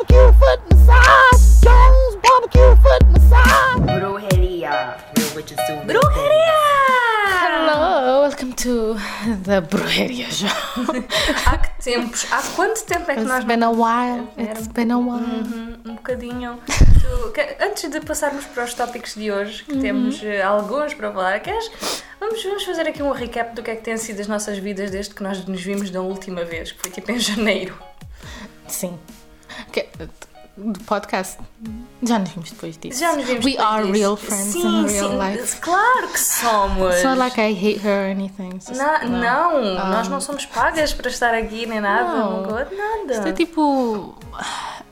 barbecue foot massage. Jones barbecue foot massage. Brujeria. Real witches do. Brujeria! Hello, welcome to the Brujeria Show. Há que tempos, há quanto tempo é que nós It's been a while. It's been a while. Uhum, um bocadinho. Antes de passarmos para os tópicos de hoje, que temos eh, alguns para falar, queres? Vamos, vamos fazer aqui um recap do que é que têm sido as nossas vidas desde que nós nos vimos da última vez, que foi tipo em janeiro. Sim. Que- do podcast. Já nos vimos depois disso. Já nos vimos We depois are disso. real friends sim, in real sim, life. Claro que somos. It's not like I hate her or anything. Just- Na- não, Ah. nós não somos pagas para estar aqui nem nada, Não. não nada. Isto é tipo.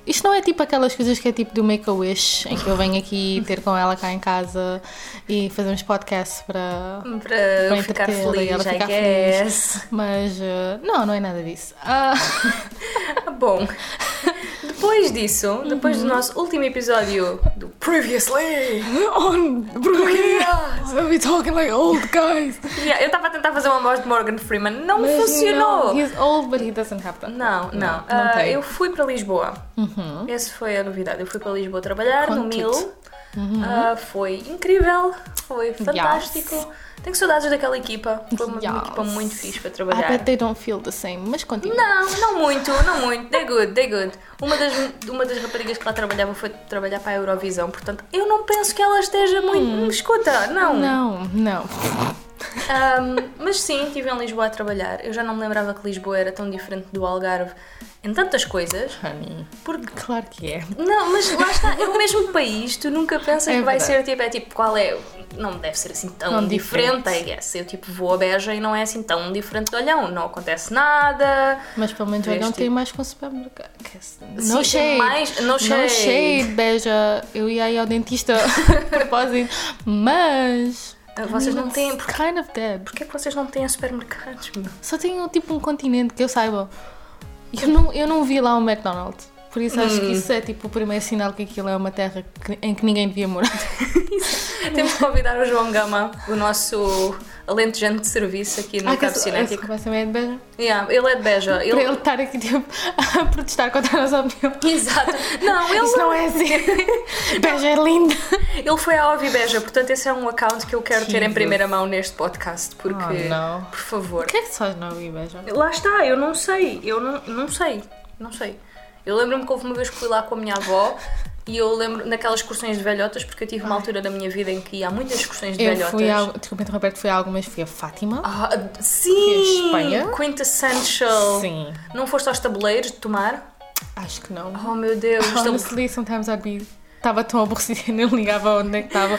Isto não é tipo aquelas coisas que é tipo do Make-A-Wish, em que eu venho aqui ter com ela cá em casa e fazemos podcast para. Para para ficar feliz, ela ficar guess. Mas uh, não, não é nada disso. Ah, Bom, depois disso, depois Uhum. do nosso último episódio do Previously, on Brujeria! We're talking like old guys. Yeah, eu estava a tentar fazer uma voz de Morgan Freeman, não Mas, funcionou. know, he's old, but he doesn't have that. Não, não. não Ah, tem. eu fui para Lisboa. Essa foi a novidade. Eu fui para Lisboa trabalhar no Conte Mil. tudo. Ah, foi incrível, foi fantástico. Tenho saudades daquela equipa. Foi uma, uma Yes. equipa muito fixe para I trabalhar. bet they don't feel the same, mas continua. Não, não muito, não muito. They're good, they're good. Uma das, uma das raparigas que lá trabalhava foi trabalhar para a Eurovisão, portanto, eu não penso que ela esteja muito. Escuta, não. Não, não. Ahm, mas sim, estive em Lisboa a trabalhar. Eu já não me lembrava que Lisboa era tão diferente do Algarve em tantas coisas. Honey. Porque. Claro que é. Não, mas lá está, é o mesmo país, tu nunca pensas É que vai ser tipo, é tipo, qual é. Não deve ser assim tão Tão diferente, diferente. I guess. Eu tipo vou a Beja e não é assim tão diferente de Olhão, não acontece nada. Mas pelo menos não tipo- tem mais com supermercado. Que- Sim, No tem shade. mais- no No shade. shade, beija. Eu ia aí ao dentista a propósito. Mas. Ah, vocês não têm- Kind of dead. Porquê que vocês não têm supermercados, meu? Só tenho tipo um continente que eu saiba. Eu não, eu não vi lá um McDonald's. Por isso acho Hum. que isso é tipo o primeiro sinal que aquilo é uma terra que- em que ninguém devia morar. Temos que convidar o João Gama, o nosso alentejante de serviço aqui no Ah, Cabo Cinético. esse completamente de Beja. Yeah, ele é de Beja. Para ele Ele... estar aqui tipo, a protestar contra a nossa opinião. Exato. Não, ele, Isso não é assim. Beja é linda. ele foi à Ovi Beja, portanto esse é um account que eu quero ter em Jesus. primeira mão neste podcast, porque, Oh, não. por favor. O que é que se faz na Ui Beja? Lá está, eu não sei, eu não, não sei, não sei. Eu lembro-me que houve uma vez que fui lá com a minha avó e eu lembro naquelas excursões de velhotas, porque eu tive uma altura da minha vida em que a muitas excursões de Eu velhotas. fui a, desculpa interromper, fui a algumas, fui a Fátima. Ah, sim! Espanha? Quintessential. Sim. Não foste aos tabuleiros de tomar? Acho que não. Oh meu Deus, Honestly, sometimes I'd be. Estava tão aborrecida e nem ligava onde é que estava.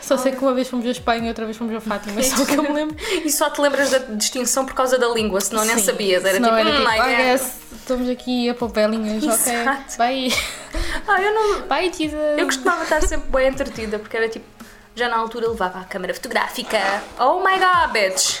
Só sei que uma vez fomos a Espanha e outra vez fomos a Fátima, é só o que eu me lembro. E só te lembras da distinção por causa da língua, senão nem Sim. sabias. Era Senão tipo, era tipo, I I guess. guess, estamos aqui a pôr ok? Bye. Ah, eu não. Bye, Jesus. Eu costumava estar sempre bem entretida, porque era tipo. Já na altura levava a câmera fotográfica. Oh my god, bitch!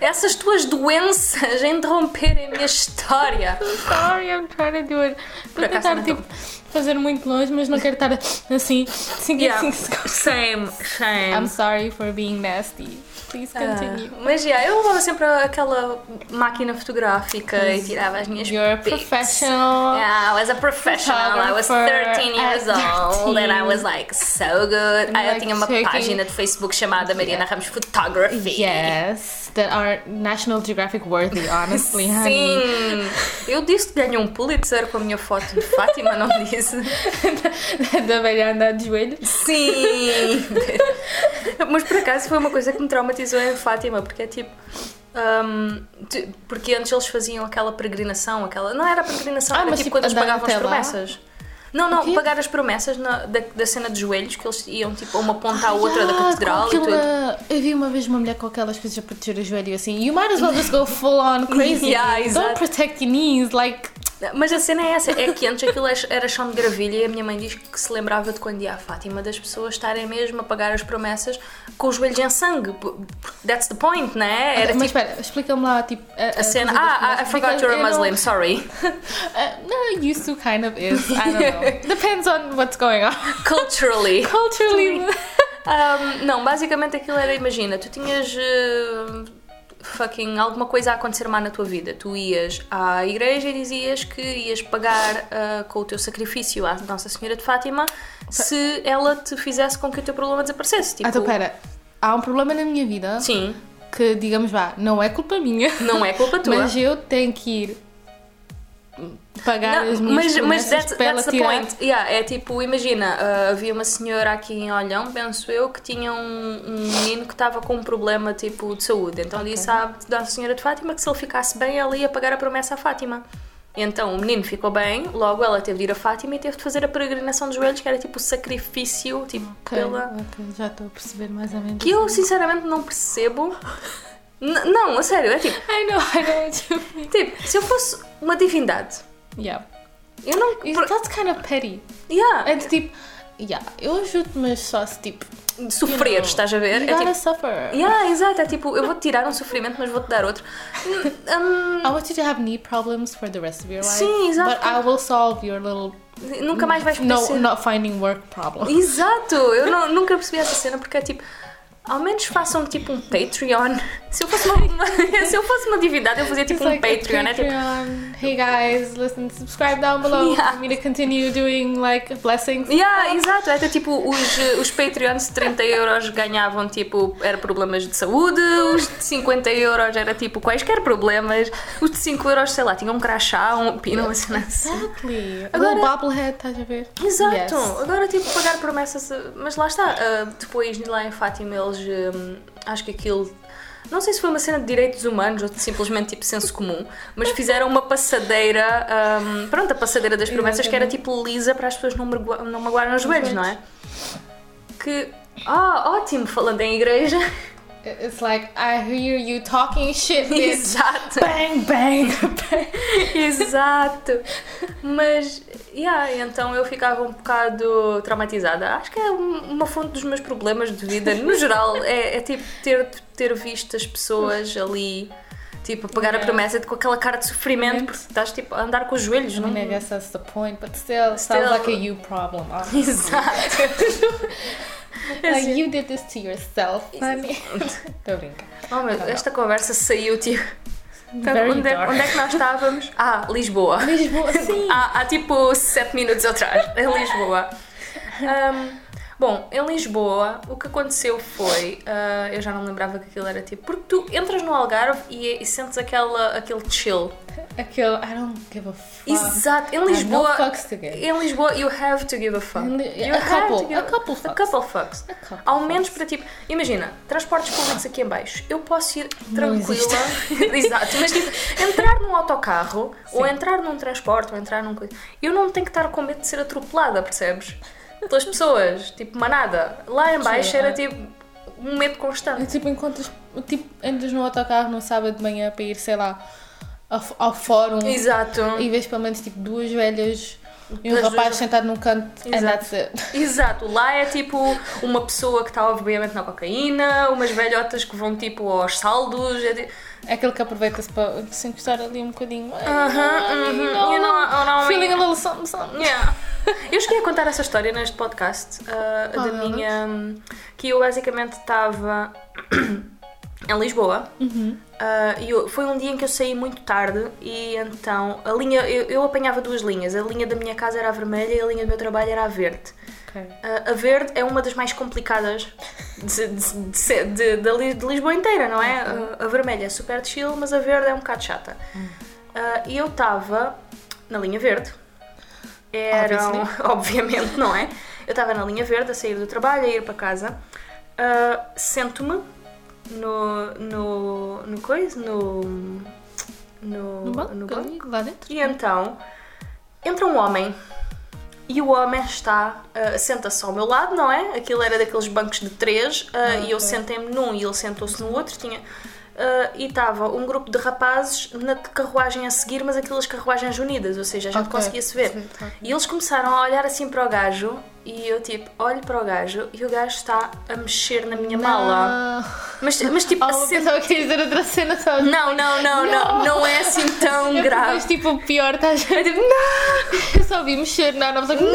Essas tuas doenças a interromperem a minha história. Sorry, I'm trying to do it. Por a acaso tentar, tipo, fazer muito longe, mas não quero estar assim, 5 Yeah. 5 segundos. Same, same. I'm sorry for being nasty. Please continue. Ah, mas yeah, eu levava sempre aquela máquina fotográfica e tirava as minhas You're a pics. professional. Yeah, I was a professional. I was Photographer 13 years at old and I 13. was like so good. Aí eu like tinha uma página de Facebook chamada Mariana Ramos Photography. Yes, that are National Geographic worthy, honestly, honey. Sim! Eu disse que ganhei um Pulitzer com a minha foto de Fátima, não disse? da velha andar de joelho. Sim! Mas por acaso foi uma coisa que me traumatizou em Fátima, porque é tipo. tu- porque antes eles faziam aquela peregrinação, aquela. Não era peregrinação, Ah, era mas tipo tipo, quando eles pagavam as promessas. Não, não, pagar as promessas na- da, da cena de joelhos, que eles iam tipo uma ponta à outra da Ah, catedral com e tudo. aquela- Eu vi uma vez uma mulher com aquelas coisas a proteger o joelho e assim. You might as well just go full on crazy. Yeah. Don't protect your knees, like. Mas a cena é essa, é que antes aquilo era chão de gravilha e a minha mãe diz que se lembrava de quando ia à Fátima das pessoas estarem mesmo a pagar as promessas com os joelhos em sangue. That's the point, né? Era mas tipo espera, explica-me lá, tipo. A, a cena. Ah, I forgot you're a Muslim, sorry. Uh, no, used to kind of is. I don't know. Depends on what's going on. Culturally. Culturally. Um, não, basicamente aquilo era, imagina, tu tinhas. eh, fucking alguma coisa a acontecer má na tua vida. Tu ias à igreja e dizias que ias pagar ah, com o teu sacrifício à Nossa Senhora de Fátima se ela te fizesse com que o teu problema desaparecesse. Tipo, Ah, então pera, há um problema na minha vida Sim, que, digamos, vá, não é culpa minha, não é culpa tua. mas eu tenho que ir pagar Não, as minhas mas, mas that's, that's the tirar. point. Yeah, é tipo, imagina, ah, havia uma senhora aqui em Olhão, penso eu, que tinha um, um menino que estava com um problema tipo de saúde. Então disse à Nossa Senhora de Fátima que se ele ficasse bem, ela ia pagar a promessa à Fátima. Então o menino ficou bem, logo ela teve de ir a Fátima e teve de fazer a peregrinação dos joelhos, que era tipo o sacrifício, tipo, Ok, pela. ok, já estou a perceber mais ou menos. Que eu sinceramente não percebo. N- não, a sério, é tipo, I know, I know what you mean. tipo, se eu fosse uma divindade, Yeah. eu não. It- That's kind of petty. Yeah, É de tipo, yeah, eu ajudo, mas só se tipo. sofrer, you know, estás a ver? You É gotta tipo, suffer. Yeah, exato. É tipo, eu vou-te tirar um sofrimento, mas vou-te dar outro. Hum, I want you to have knee problems for the rest of your life. Sim, exato. But I will solve your little nunca mais vais poder no not finding work problem. Exato! Eu não- nunca percebi essa cena porque é tipo. Ao menos façam tipo um Patreon. Se eu fosse uma, uma- se eu fosse uma divindade, eu fazia tipo It's um like Patreon. É tipo. Hey guys, listen, subscribe down below Yeah. for me to continue doing like blessings. Yeah, exato, até tipo os, eh, os Patreons de 30 euros ganhavam tipo, era problemas de saúde, os de 50 euros era tipo quaisquer problemas, os de 5 euros, sei lá, tinham um crachá, um pino, uma cena assim. Exactly. Agora- little bobblehead, estás a ver? Exato, Yes. agora tipo pagar promessas, eh, mas lá está, ah, depois lá em Fátima eles, hum, acho que aquilo, não sei se foi uma cena de direitos humanos ou de simplesmente tipo senso comum, mas fizeram uma passadeira, hum, pronto, a passadeira das promessas que era tipo lisa para as pessoas não, não magoarem os joelhos, não é? Que, ah, ótimo, falando em igreja, It's like I hear you talking shit, bitch. exato, bang, bang, bang. Exato. Mas, yeah, então eu ficava um bocado traumatizada. Acho que é um- uma fonte dos meus problemas de vida, no geral, é, é tipo ter, ter visto as pessoas ali, tipo, a pagar a Yeah. promessa de, com aquela cara de sofrimento, porque estás tipo a andar com os joelhos, I não? mean, I guess that's the point, but still, Still- sounds like a you problem. honestly. Exato. like you did this to yourself, honey. Tô brincando. Oh, meu, Deus, esta conversa saiu tipo. Very onde, é, onde é que nós estávamos? Ah, Lisboa. Lisboa, sim. há, há tipo 7 minutos atrás, em Lisboa. Ahm, bom, em Lisboa, o que aconteceu foi. ah, eu já não lembrava que aquilo era tipo. Porque tu entras no Algarve e, e sentes aquela, aquele chill. Aquele, I don't give a fuck. Exato, em Lisboa. Em Lisboa, you have to give a fuck. You a couple, give a couple A fucks. couple fucks. A couple Ao menos para tipo, imagina, transportes públicos aqui em baixo, eu posso ir tranquila, exato, mas tipo, entrar num autocarro, ou entrar num transporte, ou entrar num eu não tenho que estar com medo de ser atropelada, percebes? Pelas pessoas, tipo, manada. Lá em baixo Sim, era é. tipo um medo constante. tipo, encontras, tipo, entras no autocarro no sábado de manhã para ir, sei lá, ao, ao fórum Exato. e vês pelo menos tipo duas velhas e um As rapaz duas- sentado num canto Exato. Exato, lá é tipo uma pessoa que está obviamente na cocaína, umas velhotas que vão tipo aos saldos. É tipo, É aquele que aproveita-se para se encostar ali um bocadinho. Aham, uhum, you know, Feeling a little something, something. Yeah. Eu cheguei a contar essa história neste podcast ah, Qual da minha. hum, que eu basicamente estava em Lisboa e eu- foi um dia em que eu saí muito tarde e então a linha. Eu, eu apanhava duas linhas. A linha da minha casa era a vermelha e a linha do meu trabalho era a verde. Ok. Ah, a verde é uma das mais complicadas de, de- de de- de Li- de Lisboa inteira, não é? Ah, a vermelha é super chill, mas a verde é um bocado chata. Ah, e eu estava na linha verde. Eram, obviamente, não é? Eu estava na linha verde a sair do trabalho, a ir para casa. Ah, Sento-me no, no, no coisa, no, no, No banco, no banco. lá dentro. E então entra um homem e o homem está, ah, senta-se ao meu lado, não é? Aquilo era daqueles bancos de três ah, e eu ok. sentei-me num e ele sentou-se no outro. Tinha, ah, e estava um grupo de rapazes na carruagem a seguir, mas aquelas carruagens unidas, ou seja, a gente Ok. conseguia se ver. Sim, ok. E eles começaram a olhar assim para o gajo e eu tipo, olho para o gajo e o gajo está a mexer na minha mala. Mas, mas tipo, Oh, a eu cena- pensava que dizer outra cena só. Não, não, não, não, não é assim tão Eu grave. depois, tipo, o pior, estás a É tipo, não! Eu só vi mexer, não, não, mas não!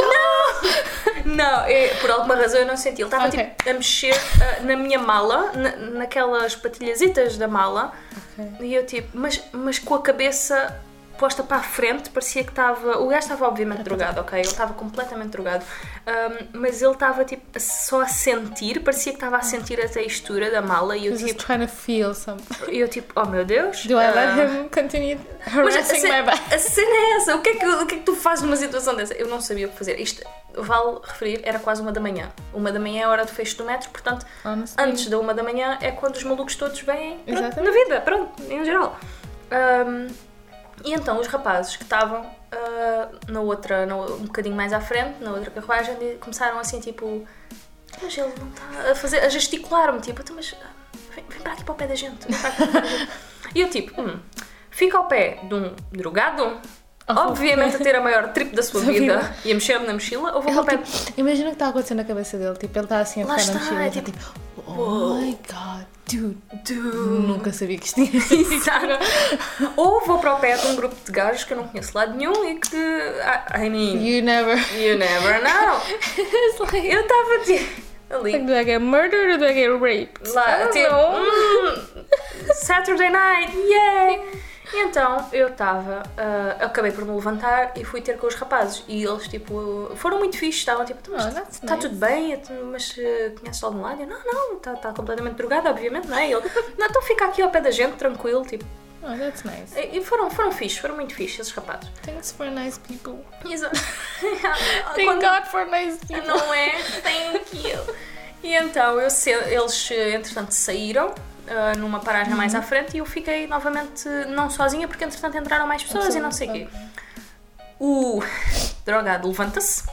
Não, é, por alguma razão eu não senti. Ele estava Ok. tipo, a mexer ah, na minha mala, na, naquelas patilhazitas da mala, Ok. E eu tipo, mas, mas com a cabeça posta para a frente, parecia que estava. O gajo estava obviamente drogado, ok? Ele estava completamente drogado. Ahm, mas ele estava tipo só a sentir, parecia que estava a sentir a textura da mala e eu He's tipo, trying to feel something. eu tipo, oh meu Deus. Do I let ah, him continue Mas a, harassing ce- my back? a cena é essa, o que é que, o que é que tu fazes numa situação dessa? Eu não sabia o que fazer. Isto, vale referir, era quase uma da manhã. Uma da manhã é a hora do fecho do metro, portanto, Honestly. antes da uma da manhã é quando os malucos todos vêm pronto, na vida, pronto, em geral. Ahm, e então os rapazes que estavam ah, na outra, na- um bocadinho mais à frente, na outra carruagem, começaram assim tipo. Mas ele não está a fazer, a gesticular-me, tipo, "Então, mas vem, vem para aqui para o pé da gente. o pé da gente." E eu tipo, hum, fica ao pé de um drogado, obviamente a ter a maior trip da sua Oh. Da vida, vida. e a mexer-me na mochila, ou vou Ele, para o pé. tipo, imagina o que está acontecendo na cabeça dele. Tipo, ele está assim a Lá ficar na mochila. é está tipo, tipo, oh my god, dude. Dude. Nunca sabia que isto tinha Exato. Ou vou para o pé de um grupo de gajos que eu não conheço de lado nenhum e que. I I mean, You never. you never know. Like, Eu estava tipo, ali. like, do I get murdered or do I get raped? I Lá, don't tipo, know. hum, Saturday night, yay! E então eu estava, ah, acabei por me levantar e fui ter com os rapazes. E eles, tipo, foram muito fixes, estavam tipo, Oh, that's está nice. tudo bem, mas uh, conheces algum lado? Eu, não, não, está tá completamente drogado, obviamente, não é? Ele, não, então fica aqui ao pé da gente, tranquilo, tipo. Oh, that's nice. E foram, foram fixes, foram muito fixes esses rapazes. Thanks for nice people. Exato. Thank Quando- God for nice people. Não é? Thank you. E então eu eles, entretanto, saíram ah, numa paragem mais à frente e eu fiquei novamente não sozinha porque, entretanto, entraram mais pessoas e não sei o quê. O drogado levanta-se,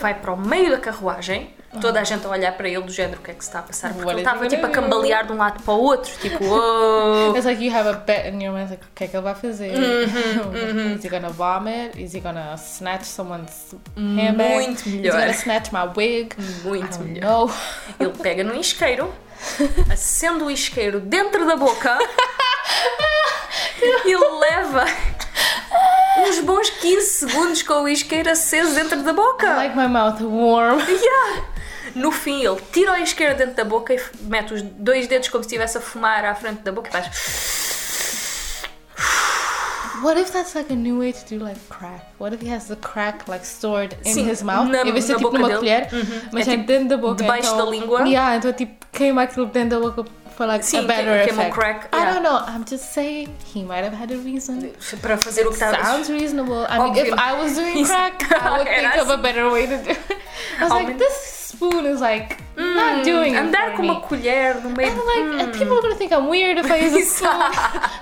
vai para o meio da carruagem, toda a gente a olhar para ele do género o que é que se está a passar, porque What ele estava tipo a cambalear de um lado para o outro, tipo, oh. It's like you have a bet in your mind, like, o que é que ele vai fazer? Uhum, Is he gonna vomit? Is he gonna snatch someone's handbag? Muito Is he melhor. gonna snatch my wig? Muito melhor. know. Ele pega no isqueiro, acende o isqueiro dentro da boca e leva uns bons 15 segundos com o isqueiro aceso dentro da I boca. like my mouth warm. Yeah. No fim, ele tira o isqueiro dentro da boca e mete os dois dedos como se estivesse a fumar à frente da boca e faz. What if that's like a new way to do like crack? What if he has the crack like stored in Sim, his mouth? na- em vez de ser tipo numa dele. colher, Uhum. mas É é, tipo dentro da boca. debaixo então, da língua. Yeah, então tipo queima aquilo dentro da boca for like Sim, a better o effect. crack, I yeah. don't know. I'm just saying he might have had a reason. Para fazer o que estava. Sounds reasonable. I mean, if. I was doing crack, I would think of a better way to do it. I was like, this spoon is like not doing it Andar com uma colher no meio And like, and people are gonna think I'm weird if I use a spoon.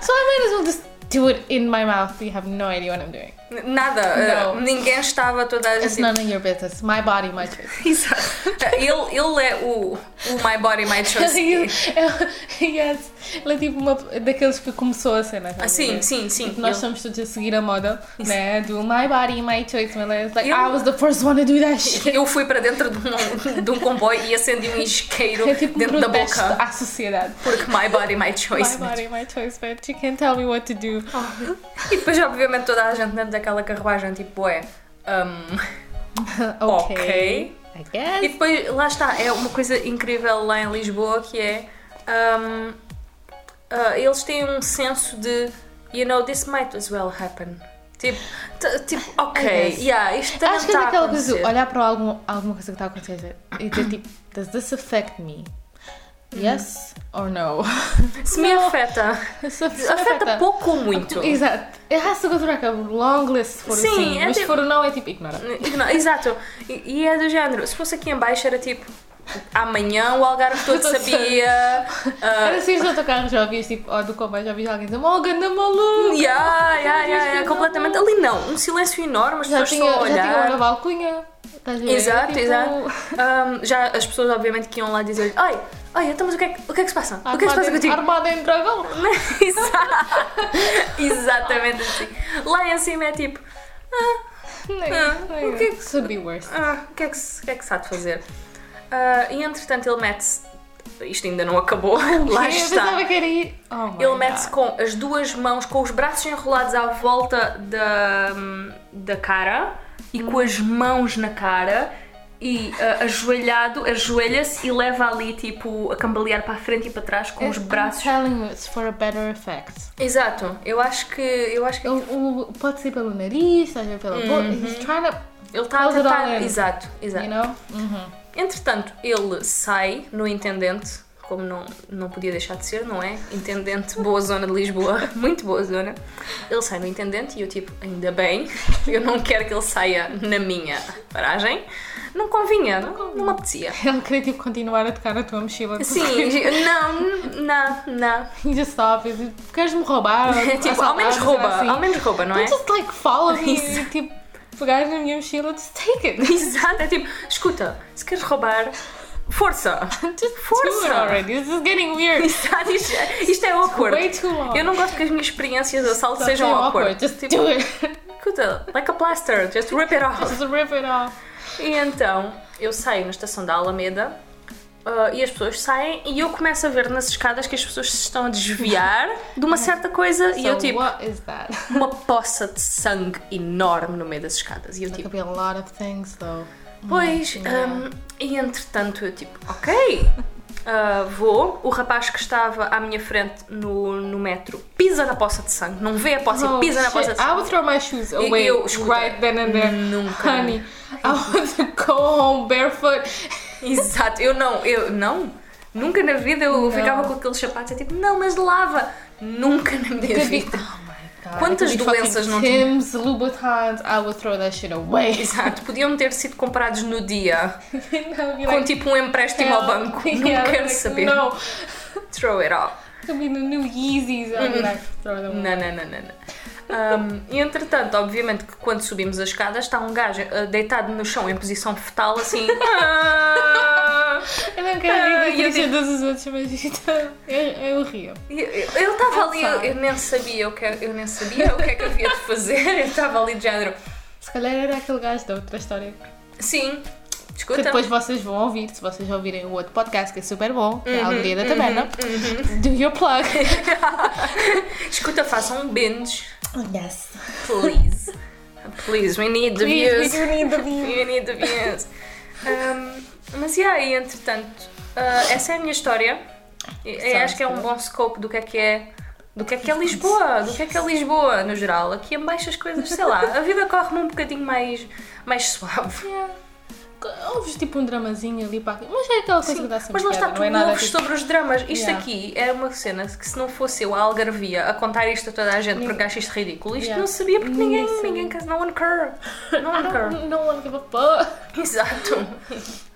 so I might as well just do it in my mouth. You have no idea what I'm doing. Nada, uh, ninguém estava toda a It's gente. none of your business. My body, my choice. Exato. Ele, ele é o, o My Body, My Choice. yes. Ele é tipo uma daqueles que começou a cena. Ah, sim, sim, sim. Tipo, nós Ele- estamos todos a seguir a moda, né? Do my body, my choice. Mas it's like, Eu- I was the first one to do that shit. Eu fui para dentro de um, de um comboio e acendi um isqueiro É tipo um dentro da protesto boca. à sociedade. Porque my body, my choice. My body, my choice, but you can't tell me what to do. E depois, obviamente, toda a gente dentro daquela carruagem, tipo, é. um, ok. I E depois, lá está, é uma coisa incrível lá em Lisboa que é. um, ah, eles têm um senso de. You know, this might as well happen. Tipo, tipo ok, yeah, isto também Acho que é está a daquela coisa olhar para algum, alguma coisa que está a acontecer e dizer tipo, does this affect me? Yes or no? Se me afeta, Se se afeta pouco ou muito. Exato. It has to go through like a long list se for Sim, assim. é Mas se tipo- for o não, é tipo. Ignora- Exato. E, e é do género. Se fosse aqui em baixo era tipo. Amanhã o Algarve todo sabia. ah, Era assim, no autocarro já ouvias tipo, ó, do comboio já ouvias alguém dizer, oh, ganda maluco! yeah, yeah, yeah, yeah, completamente. Ali não. Um silêncio enorme, as Já pessoas tinha, só a já tinha olhar. uma balcunha. Estás? Exato, Tipo, exato. Um, já as pessoas, obviamente, que iam lá dizer: Ai, ai, então, mas o que, é que, o que é que se passa? O que é que se passa Armada, contigo? armada em dragão. Exatamente assim. Lá em cima é tipo: Ah, o que é que Could be worse. ah, o, que é que se, o que é que se há de fazer? Ah, e entretanto, ele mete-se. Isto ainda não acabou. Lá Eu está. Oh Ele mete-se com as duas mãos, com os braços enrolados à volta da, da cara e com as mãos na cara e ah, ajoelhado, ajoelha-se e leva ali tipo a cambalear para a frente e para trás com os I'm braços. telling you, it's for a better effect. Exato, eu acho que eu acho que O, o- pode ser pelo nariz, estás a ver pela boca. He's trying to, ele está a tentar. Exato, exato. you know? Uhum. Entretanto, ele sai no intendente, como não, não podia deixar de ser, não é? Intendente, boa zona de Lisboa, muito boa zona. Ele sai no intendente e eu, tipo, ainda bem, eu não quero que ele saia na minha paragem. Não convinha, não, não me apetecia. Ele queria tipo continuar a tocar na tua mochila. Sim, não, não, não. Just stop. it. Queres-me roubar? tipo, ao menos rouba, assim. ao menos rouba, não é? Just like follow me Isso. e tipo pegar na minha mochila, just take it. Exato, é tipo, escuta, se queres roubar, força! Just do it Força! already. This is getting weird. Exato, isto, isto é awkward. Way too long. Eu não gosto que as minhas experiências de assalto sejam being awkward. Just Tipo, do it. Escuta, like a plaster, just rip it off. Just rip it off. E então eu saio na estação da Alameda ah, e as pessoas saem e eu começo a ver nas escadas que as pessoas se estão a desviar de uma certa coisa e So eu tipo, uma poça de sangue enorme no meio das escadas. E eu That tipo, a lot of things though. pois, Yeah. hum, e entretanto eu tipo, ok. ah, vou, o rapaz que estava à minha frente no, no metro pisa na poça de sangue, não vê a poça e Oh, pisa na shit. poça de I sangue. would throw my shoes away eu- escuta, right then and there. nunca. Honey, I want to go home barefoot. Exato, eu não, eu não. Nunca na vida eu Não. ficava com aqueles sapatos, é tipo, não, mas lava. Nunca na minha Could be, vida. oh my god. Quantas be doenças não tinha? Tim's, Louboutins, I would throw that shit away. Exato, podiam ter sido comprados no dia com like, tipo um empréstimo ao hell, banco. Não yeah, quero like, saber. No, Throw it all. could be the new Yeezys. I'd be like, throw them Não, away. não, não, não. não. Um, e entretanto, obviamente que quando subimos as escadas está um gajo uh, deitado no chão em posição fetal, assim. "Ah". Eu não quero Ah, rir eu da tristeza dos outros, mas isto, eu, eu rio. E Eu eu estava ali, eu, eu nem sabia o que eu nem sabia o que é que havia de fazer. Eu estava ali de género. Se calhar era aquele gajo da outra história. Sim, Que depois vocês vão ouvir, se vocês ouvirem o outro podcast que é super bom, que Uhum, é a Alegria da Taberna. Do your plug. Escuta, façam um binge, yes. please. Please, we need the we views. do need the views. We need the views. Um, mas e aí, entretanto, uh, essa é a minha história. E- acho que é um bom scope do que é que é. Do que é que é Lisboa, do que é que é Lisboa no geral. Aqui em baixo as coisas, sei lá, a vida corre-me um bocadinho mais, mais suave. Yeah. Ouves tipo um dramazinho ali para aqui. Mas é aquela coisa que dá sempre Mas lá está, piada, tu não é nada tipo... sobre os dramas. Isto Yeah. aqui é uma cena que se não fosse eu, a Algarvia, a contar isto a toda a gente porque acho isto ridículo, isto Yeah. não sabia porque Ninguém sabia. ninguém, quer- no one care. No one care. no one give a fuck. Exato.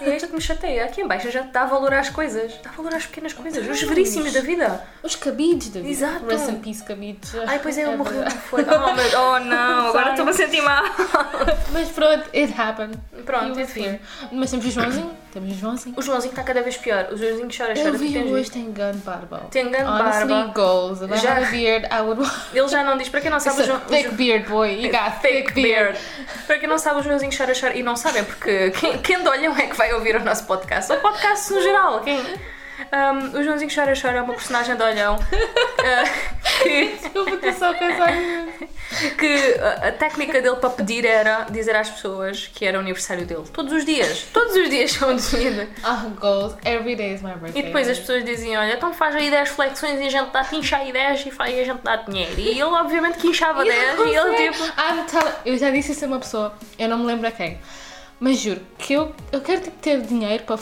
E é isto que me chateia. Aqui em baixo a gente dá valor às coisas, dá valor às pequenas coisas, os veríssimos da vida. Os cabides da vida. Exato. Rest in peace, cabides. Ai, pois é, ele morreu, não verdade. foi? Oh, meu, oh não, agora estou-me a sentir mal. Mas pronto, it happened. Pronto, enfim. Mas temos o Joãozinho. Temos o Joãozinho. O Joãozinho está cada vez pior. O Joãozinho chora, chora. Eu vi hoje tem gun barba. Tem grande Honestly, barba. goals. If I Já- had a beard, I would... Ele já não diz, para quem não sabe, It's o a João- o thick João- beard, boy. You got thick, beard. Para quem não sabe, os Joãozinhos chora, chora. E não sabem, porque quem, quem de olham é que vai ouvir o nosso podcast. Ou podcast no geral. Quem... Um, o Joãozinho chora, chora é uma personagem de olhão. uh, que Desculpa, estou só a pensar que a, a técnica dele para pedir era dizer às pessoas que era o aniversário dele. Todos os dias. Todos os dias são de vida. Ah, goals. Every day is my birthday. E depois as pessoas diziam, olha, então faz aí 10 flexões e a gente dá-te inchar aí 10 e faz- e a gente dá dinheiro. E ele obviamente que inchava 10 e ele tipo... I'm telling- Eu já disse isso a uma pessoa, eu não me lembro a quem. Mas juro que eu, eu quero tipo, ter dinheiro para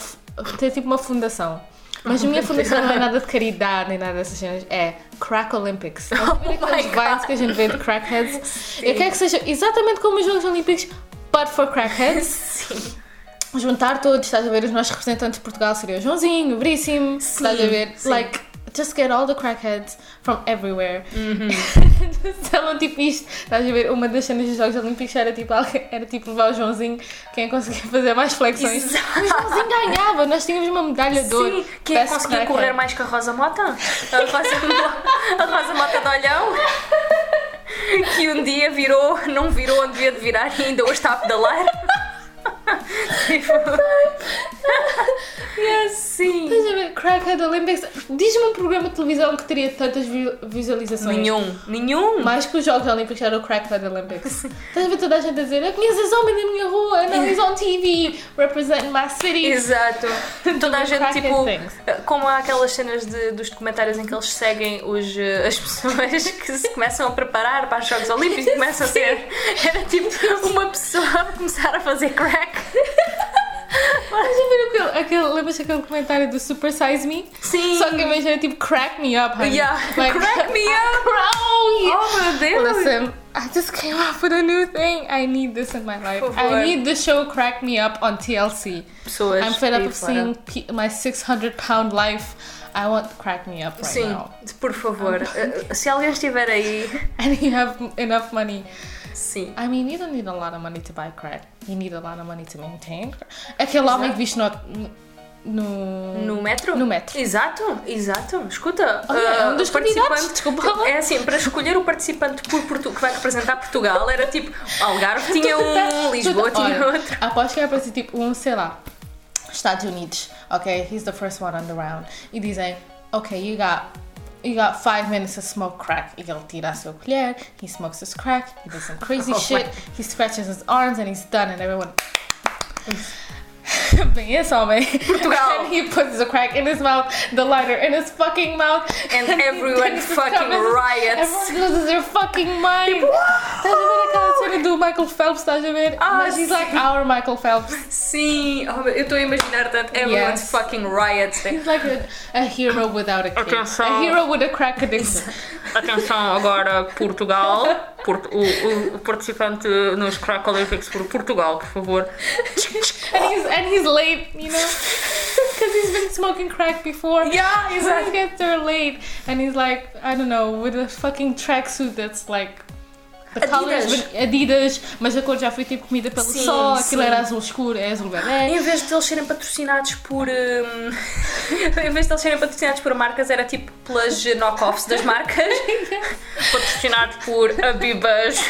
ter tipo uma fundação. Mas a minha fundação não é nada de caridade nem nada dessas cenas. É Crack Olympics. Ver Oh aqueles vines que a gente vê de crackheads? Eu quero que seja exatamente como os Jogos Olímpicos, but for crackheads. Sim. Juntar todos, estás a ver? Os nossos representantes de Portugal seriam o Joãozinho, o Veríssimo, estás a ver? sim. Like, just get all the crackheads from everywhere. Uhum. Estavam tipo isto, estás a ver? Uma das cenas dos Jogos Olímpicos era tipo, era tipo levar o Joãozinho, quem conseguia fazer mais flexões. Exato. O Joãozinho ganhava, nós tínhamos uma medalha de ouro. Sim, quem é Best conseguia crackhead. correr mais que a Rosa Mota? A Rosa, a Rosa Mota de Olhão? Que um dia virou, não virou onde devia de virar e ainda hoje está a pedalar. Tipo, Yes, sim. Estás a ver? Crackhead Olympics. Diz-me um programa de televisão que teria tantas vi- visualizações. Nenhum. Nenhum. Mais que os Jogos Olímpicos era o Crackhead Olympics. Estás a ver toda a gente a dizer: Eu conheço esse homem da minha rua, não, he's on TV, representing my city. Exato. Toda a gente, tipo, things. como há aquelas cenas de- dos documentários em que eles seguem os, eh, as pessoas que se começam a preparar para os Jogos Olímpicos e começam a ser. Era tipo uma pessoa a começar a fazer crack. Estás a ver aquele, aquele, lembras aquele comentário do Super Size Me? Sim. Só que em vez de tipo crack me up, honey. Yeah. Like, Crack me up. Oh. Oh meu Deus! Listen, I just came up with a new thing. I need this in my life. I need the show Crack Me Up on TLC. Pessoas. I'm fed up of seeing my 600 pound life. I want Crack Me Up right Sim, now. por favor. Eh, Se alguém estiver aí. And you have enough money. Sim. I mean, you don't need a lot of money to buy crack. You need a lot of money to maintain. Aquele homem que viste no, no. No metro? No metro. Exato, exato. Escuta, Olha, é um dos o participante- candidatos, desculpa. É assim, para escolher o participante por Portu- que vai representar Portugal, era tipo, Algarve tinha um, Lisboa tinha Olha, outro. Aposto que era para ser tipo um, sei lá, Estados Unidos. Ok, he's the first one on the round. E dizem, ok, you got. You got five minutes to smoke crack. Ele tira sua colher, he smokes his crack, he does some crazy Oh shit, he scratches his arms and he's done and everyone. Bem, esse homem. Portugal. And he puts the crack in his mouth, the lighter in his fucking mouth. And he- everyone he fucking riots. Everyone loses their fucking mind. Estás a ver aquela cena do Michael Phelps, estás a ver? Ah, Mas he's like our Michael Phelps. Sim, oh, eu estou a imaginar tanto. Everyone's Yes. fucking riots. He's like a, a hero without a kid. Atenção. A hero with a crack addiction. Atenção agora, Portugal. Port- o, o- o participante nos Crack Olympics por Portugal, por favor. and he's and he's late, you know, because he's been smoking crack before. Yeah, He exactly. gets there late, and he's like, I don't know, with a fucking tracksuit that's like. Adidas. Adidas, mas a cor já foi tipo comida pelo Sim, sol, aquilo sim. era azul escuro, é azul bebê. Em vez de eles serem patrocinados por. hum, em vez de eles serem patrocinados por marcas, era tipo pelas knock-offs das marcas. Patrocinados por Abibas.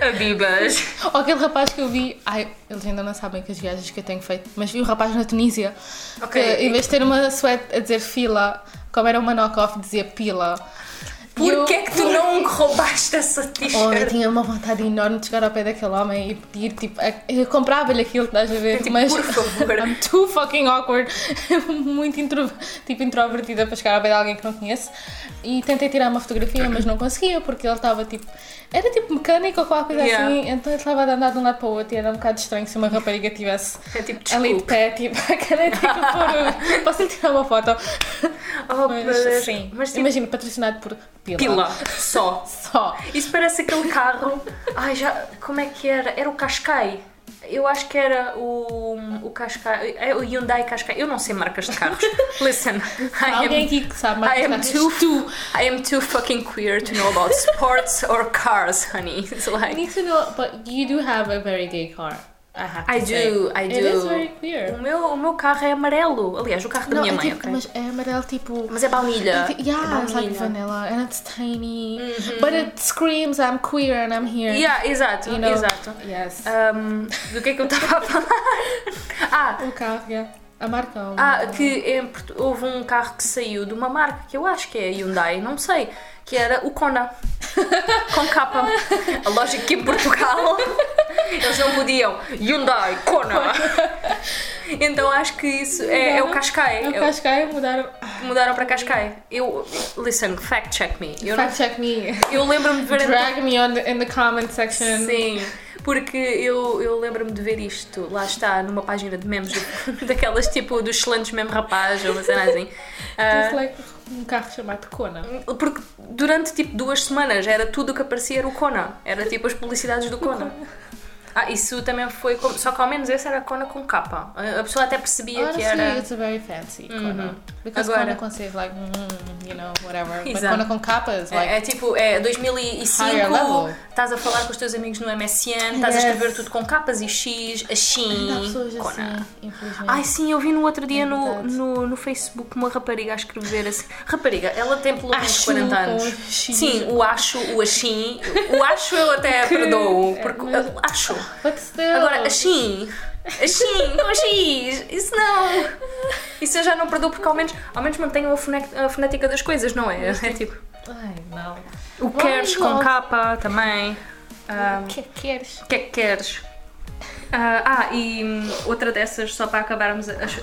Abibas. Ou aquele rapaz que eu vi, ai, eles ainda não sabem que as viagens que eu tenho feito, mas vi um rapaz na Tunísia Ok. que em vez de ter uma suéte a dizer fila, como era uma knock-off, dizia pila. E eu- Porquê é que tu não roubaste essa Oh, eu t-shirt? tinha uma vontade enorme de chegar ao pé daquele homem e pedir, tipo, eu comprava-lhe aquilo, estás a ver? Tipo, mas por favor. I'm too fucking awkward, muito intro, tipo, introvertida para chegar ao pé de alguém que não conheço. E tentei tirar uma fotografia, mas não conseguia, porque ele estava tipo, era tipo mecânico ou qualquer coisa Yeah. assim, então ele estava a andar de um lado para o outro e era um bocado estranho se uma rapariga tivesse É tipo, ali de pé, tipo, a caneta tipo, por, posso lhe tirar uma foto? Oh, Mas, mas tipo, imagina, patrocinado por Pila. pila. Só. Só. Isso parece aquele carro. Ai, já. Como é que era? Era o Qashqai. Eu acho que era o, o Qashqai. É o Hyundai Qashqai. Eu não sei marcas de carros. Listen, I Alguém am, aqui que sabe I mais am too, I am too fucking queer to know about sports or cars, honey. It's I like. need to know, but you do have a very gay car. I have I say. do, I It is do. very O queer. meu, o meu carro é amarelo. Aliás, o carro da Não, minha é mãe, tipo, ok? mas é amarelo tipo. Mas é baunilha. It- yeah, é it's like baunilha. vanilla and it's tiny, but it screams I'm queer and I'm here. Yeah, exato, You know? exato. Yes. Um, do que é que eu estava a falar? ah, o carro, yeah. A marca. o- Ah, que em houve um carro que saiu de uma marca que eu acho que é Hyundai, não sei, que era o Kona. Com capa. A lógica que em Portugal eles não podiam. Hyundai, Kona. Então acho que isso é, é o Qashqai. É o Cascai mudaram. Mudaram para Qashqai. Eu, listen, fact check me. Eu, não- Fact check me. eu lembro-me de ver Drag me on the, in the comment section. Sim, porque eu, eu lembro-me de ver isto, lá está, numa página de memes, daquelas tipo dos excelentes meme rapaz ou uma cena assim. Like um carro chamado Kona. porque durante tipo duas semanas era tudo o que aparecia era o Kona, era tipo as publicidades do Kona. Ah, isso também foi, com- só que ao menos esse era Kona com capa. A a pessoa até percebia que Honestly, era. it's a very fancy Kona. Because Agora- quando consegues, like, mm, you know, whatever. But Exato. quando com capas, like, É, é tipo, é 2005, Higher level. estás a falar com os teus amigos no MSN, estás a Yes. escrever tudo com capas e X, ainda há assim, pessoas Kona. assim, infelizmente. Ai sim, eu vi no outro dia É no, no, no Facebook uma rapariga a escrever assim. Rapariga, ela tem pelo menos Acho 40 anos. Sim, o acho, o assim. O acho eu até perdoo, porque mas- eu acho. But still. Agora, assim. Assim, com X. Isso não. Isso eu já não perdoo porque ao menos, ao menos mantenho a, a fonética das coisas, não é? É tipo. Ai, não. O queres com capa também. Ah, O que é que queres? o que é que queres? Ah, ah, e outra dessas, só para acabarmos as-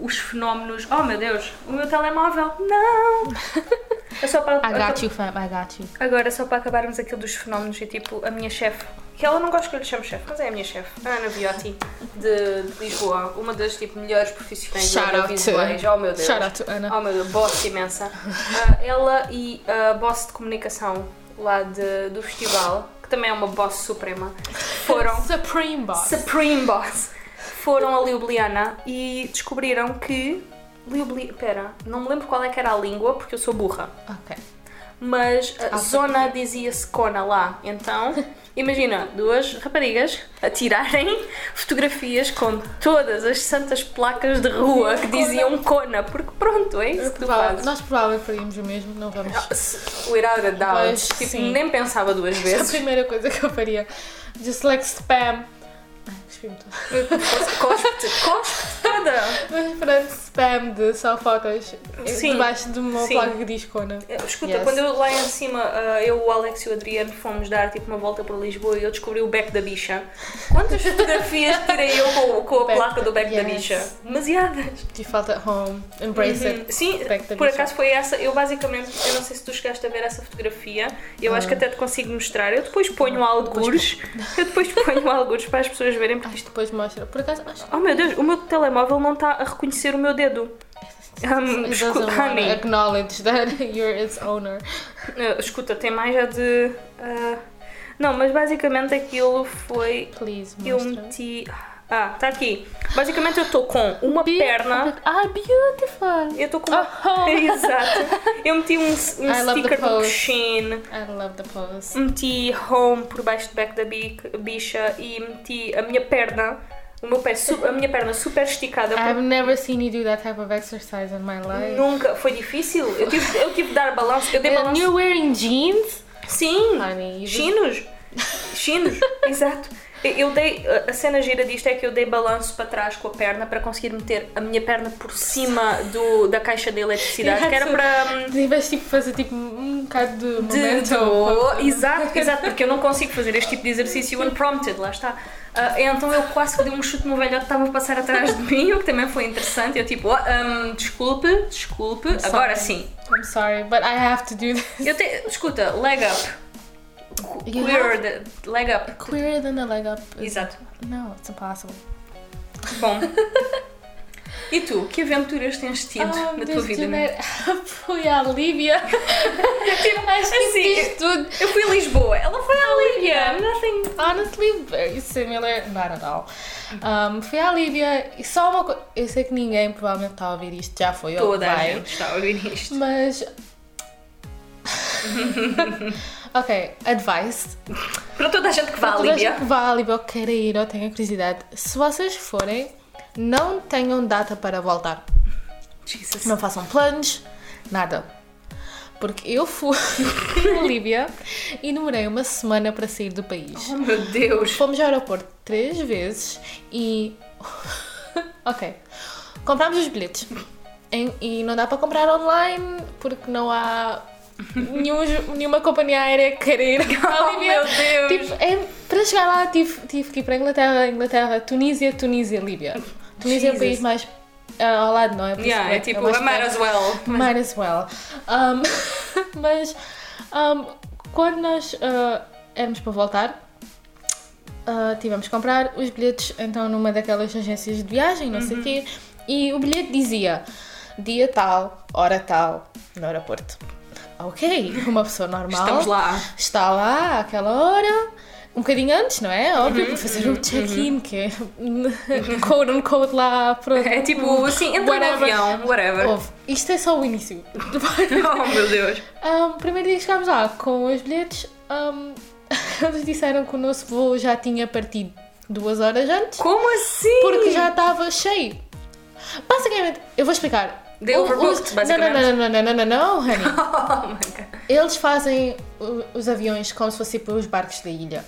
os fenómenos. Oh meu Deus, o meu telemóvel! Não! É só para, I got you, fam, I got you. Agora, só para acabarmos aquilo dos fenómenos, e tipo, a minha chefe, que ela não gosta que eu lhe chame chefe, mas é a minha chefe, a Ana Viotti, de, de Lisboa, uma das tipo, melhores profissionais Shout out audiovisuais. Oh meu Deus! shout out Ana. Oh meu Deus, boss imensa. Ah, ela e a boss de comunicação lá de, do festival, que também é uma boss suprema, foram. Supreme Boss. Supreme Boss foram a Ljubljana e descobriram que Ljubljana, pera, não me lembro qual é que era a língua porque eu sou burra, Ok. mas a Ah, zona dizia-se Kona lá. Então, imagina duas raparigas a tirarem fotografias com todas as santas placas de rua que diziam Kona, porque pronto, é isso que tu fazes. Nós provavelmente faríamos o mesmo, não vamos. Without a doubt. Tipo, nem pensava duas A vezes. primeira coisa que eu faria. Just like spam. Tudo. Cospe-te, cospe-te toda. Mas pronto, spam de Sim, debaixo de uma sim. placa que diz Kona. Escuta, Yes. quando eu lá em cima, ah, eu, o Alex e o Adriano fomos dar tipo uma volta por Lisboa e eu descobri o beco da bicha. Quantas fotografias tirei eu com, com a Beco- placa do beco da yes. bicha? Demasiadas. You felt at home. Embrace Uhum. it. Sim, Beco da por bicha. acaso foi essa. Eu basicamente, eu não sei se tu chegaste a ver essa fotografia, eu Ah. acho que até te consigo mostrar. Eu depois ponho algures, eu depois ponho algures para as pessoas verem, porque isto. Depois mostra. Por acaso, acho Oh meu Deus, o meu telemóvel não está a reconhecer o meu dedo. Um, It escu- doesn't want honey, acknowledge that you're its owner. Uh, escuta, tem mais já de. uh, Não, mas basicamente aquilo foi. Please, Eu mostra. meti. Ah, tá aqui. Basicamente eu estou com uma perna. Ah, beautiful! Eu estou com uma. Oh. Exato. Eu meti um, um sticker do. Shein. I love the pose. Meti home por baixo do back da bi- bicha e meti a minha perna. O meu pé, a minha perna super esticada. I've never seen you do that type of exercise in my life. Nunca. Foi difícil. Eu tive, eu tive de dar balanço. Eu dei And balanço. you're wearing jeans? Sim. Honey, Chinos! Chinos, exato. Eu- dei, a cena gira disto é que eu dei balanço para trás com a perna para conseguir meter a minha perna por cima do, da caixa de eletricidade, que era para. Tiveste tipo fazer tipo um bocado de De, momento. do- exato, exato, porque eu não consigo fazer este tipo de exercício unprompted, lá está. Ah, então eu quase que dei um chute no velhote que estava a passar atrás de mim, o que também foi interessante. Eu tipo, "Ah, hum, desculpe, desculpe, agora sim. I'm sorry, but I have to do this. Eu te, escuta, leg up. Queer, the- leg up. Queerer than a leg up. is- Exato. No, it's impossible. Bom. E tu, que aventuras tens tido Ah, na tua vida? janeiro- Fui à Líbia. Acho que assim, fiz tudo. Eu fui a Lisboa, ela foi à Líbia. Nothing. Honestly, very similar. Not at all. Um, fui à Líbia e só uma coisa. Eu sei que ninguém provavelmente está a ouvir isto, já foi. ou Toda a vai. gente está a ouvir isto. Mas. Ok, advice. Para toda a gente que vá à Para toda a Líbia. gente que vá à Líbia ou queira ir ou tenha curiosidade, se vocês forem, não tenham data para voltar. Jesus. Não façam planos, nada. Porque eu fui à Líbia e demorei uma semana para sair do país. Oh meu Deus. Fomos ao aeroporto três vezes e. ok. Comprámos os bilhetes. E não dá para comprar online porque não há nenhum, nenhuma companhia aérea que queira ir à Oh Líbia. meu Deus. Tipo, é, para chegar lá tive, tive que ir para a Inglaterra, Inglaterra, Tunísia, Tunísia, Líbia. Tunísia é o Jesus. país mais ah, ao lado, não é? Yeah, que é tipo, I might as well. Might as well. Um, mas um, quando nós uh, éramos para voltar, uh, tivemos que comprar os bilhetes então numa daquelas agências de viagem, não sei o quê, e o bilhete dizia dia tal, hora tal, no aeroporto. Ok, uma pessoa normal Estamos lá. está lá àquela hora, um bocadinho antes, não é? Óbvio, para fazer o check-in, que é code on code lá, pronto. É tipo assim, entra no avião, whatever. Ouve, isto é só o início. Oh meu Deus. Um, primeiro dia que chegámos lá com os bilhetes, um, eles disseram que o nosso voo já tinha partido duas horas antes, Como assim? porque já estava cheio. Basicamente, eu vou explicar. They O- overbooked, basicamente. Não, não, não, não, não, não, não, honey. Oh my god. Eles fazem o- os aviões como se fossem para os barcos da ilha.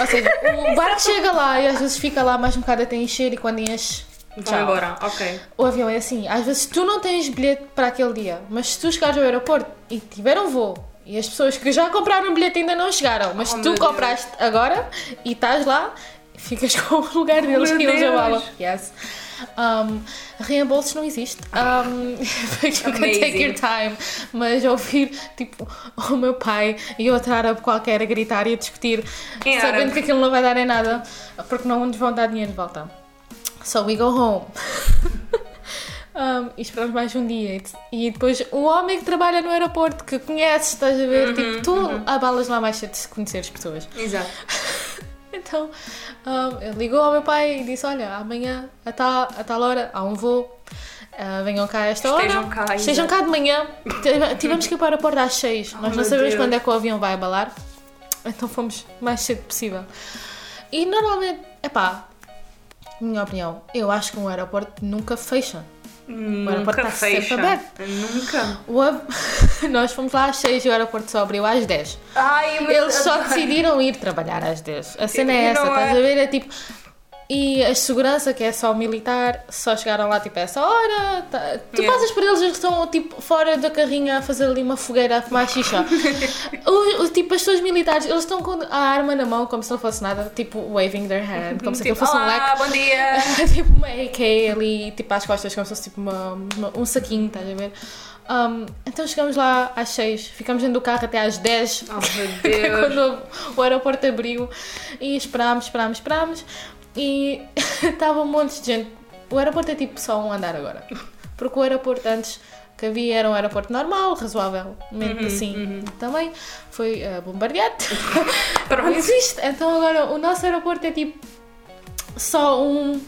Ou seja, o barco chega lá e às vezes fica lá mais um bocado até encher e quando enche, tchau. embora, ok. O avião é assim, às vezes tu não tens bilhete para aquele dia, mas se tu chegares ao aeroporto e tiver um voo e as pessoas que já compraram bilhete ainda não chegaram, mas Oh, tu meu Deus. compraste agora e estás lá, ficas com o lugar deles Meu e eles abalam. Yes. Um, reembolsos não existe. Um, you can take your time. Mas ouvir tipo o meu pai e outro árabe qualquer a gritar e a discutir, Em sabendo árabe. que aquilo não vai dar em nada, porque não nos vão dar dinheiro de volta. So we go home. Um, e esperamos mais um dia. E depois o homem que trabalha no aeroporto, que conheces, estás a ver, tipo, tu abalas lá mais cedo se conheceres pessoas. Exato. Então, um, ele ligou ao meu pai e disse: Olha, amanhã, a tal, a tal hora, há um voo. ah, venham cá a esta Estejam hora. cá, Estejam cá de manhã. Tive- Tivemos que ir para o aeroporto às 6. Nós não sabemos Deus. quando é que o avião vai abalar. Então fomos o mais cedo possível. E normalmente, epá, minha opinião, eu acho que um aeroporto nunca fecha. Aeroporto Nunca sempre fecha. aberto. Nunca. O av- Nós fomos lá às 6 e o aeroporto só abriu às 10. Ai, Eles só decidiram ir trabalhar às 10. A cena é essa, estás é? a ver? É tipo. E a segurança, que é só militar, só chegaram lá tipo a essa hora. tá- Tu Yeah. passas por eles, eles estão tipo fora da carrinha a fazer ali uma fogueira, a fumar xixa. o, o- tipo, as pessoas militares, eles estão com a arma na mão como se não fosse nada, tipo waving their hand, como se aquilo Tipo, fosse um leque. bom dia. tipo uma AK ali, tipo às costas, como se fosse tipo uma, uma- um saquinho, estás a ver? Um, então chegamos lá às 6, ficamos dentro do carro até às 10, Oh meu que é Deus. quando o aeroporto abriu e esperámos, esperámos, esperámos e estava um monte de gente. O aeroporto é tipo só um andar agora, porque o aeroporto antes que havia era um aeroporto normal, razoavelmente assim também, foi uh, bombardeado. Não Pronto. existe. Então agora o nosso aeroporto é tipo só um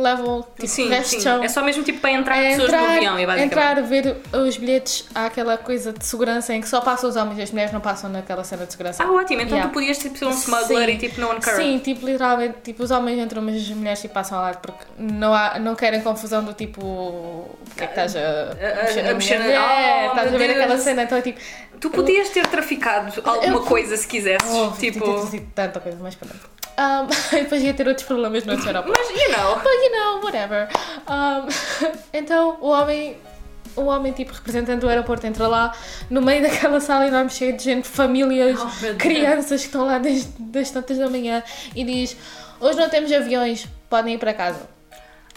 level, tipo Sim, resto sim. É só mesmo tipo para entrar É pessoas no avião, e basicamente. entrar, ver os bilhetes, há aquela coisa de segurança em que só passam os homens e as mulheres não passam naquela cena de segurança. Ah, ótimo. Então Yeah. tu podias tipo, ser um smuggler Sim. e tipo no occur. Sim, tipo, literalmente, tipo, os homens entram, mas as mulheres tipo, passam ao lado porque não, há, não querem confusão do tipo. Porque é que estás a, a- na a mexer na- mulher? Oh, estás a ver aquela cena, então é tipo. Tu podias ter traficado alguma Eu- coisa se quisesses. Oh, tipo. tanta coisa, mas pronto. Um, e depois ia ter outros problemas no outro aeroporto. Mas, you know. But you know, whatever. Um, então o homem, o homem tipo representante do aeroporto entra lá no meio daquela sala enorme cheia de gente, famílias, Oh, crianças que estão lá desde das tantas da manhã e diz: Hoje não temos aviões, podem ir para casa.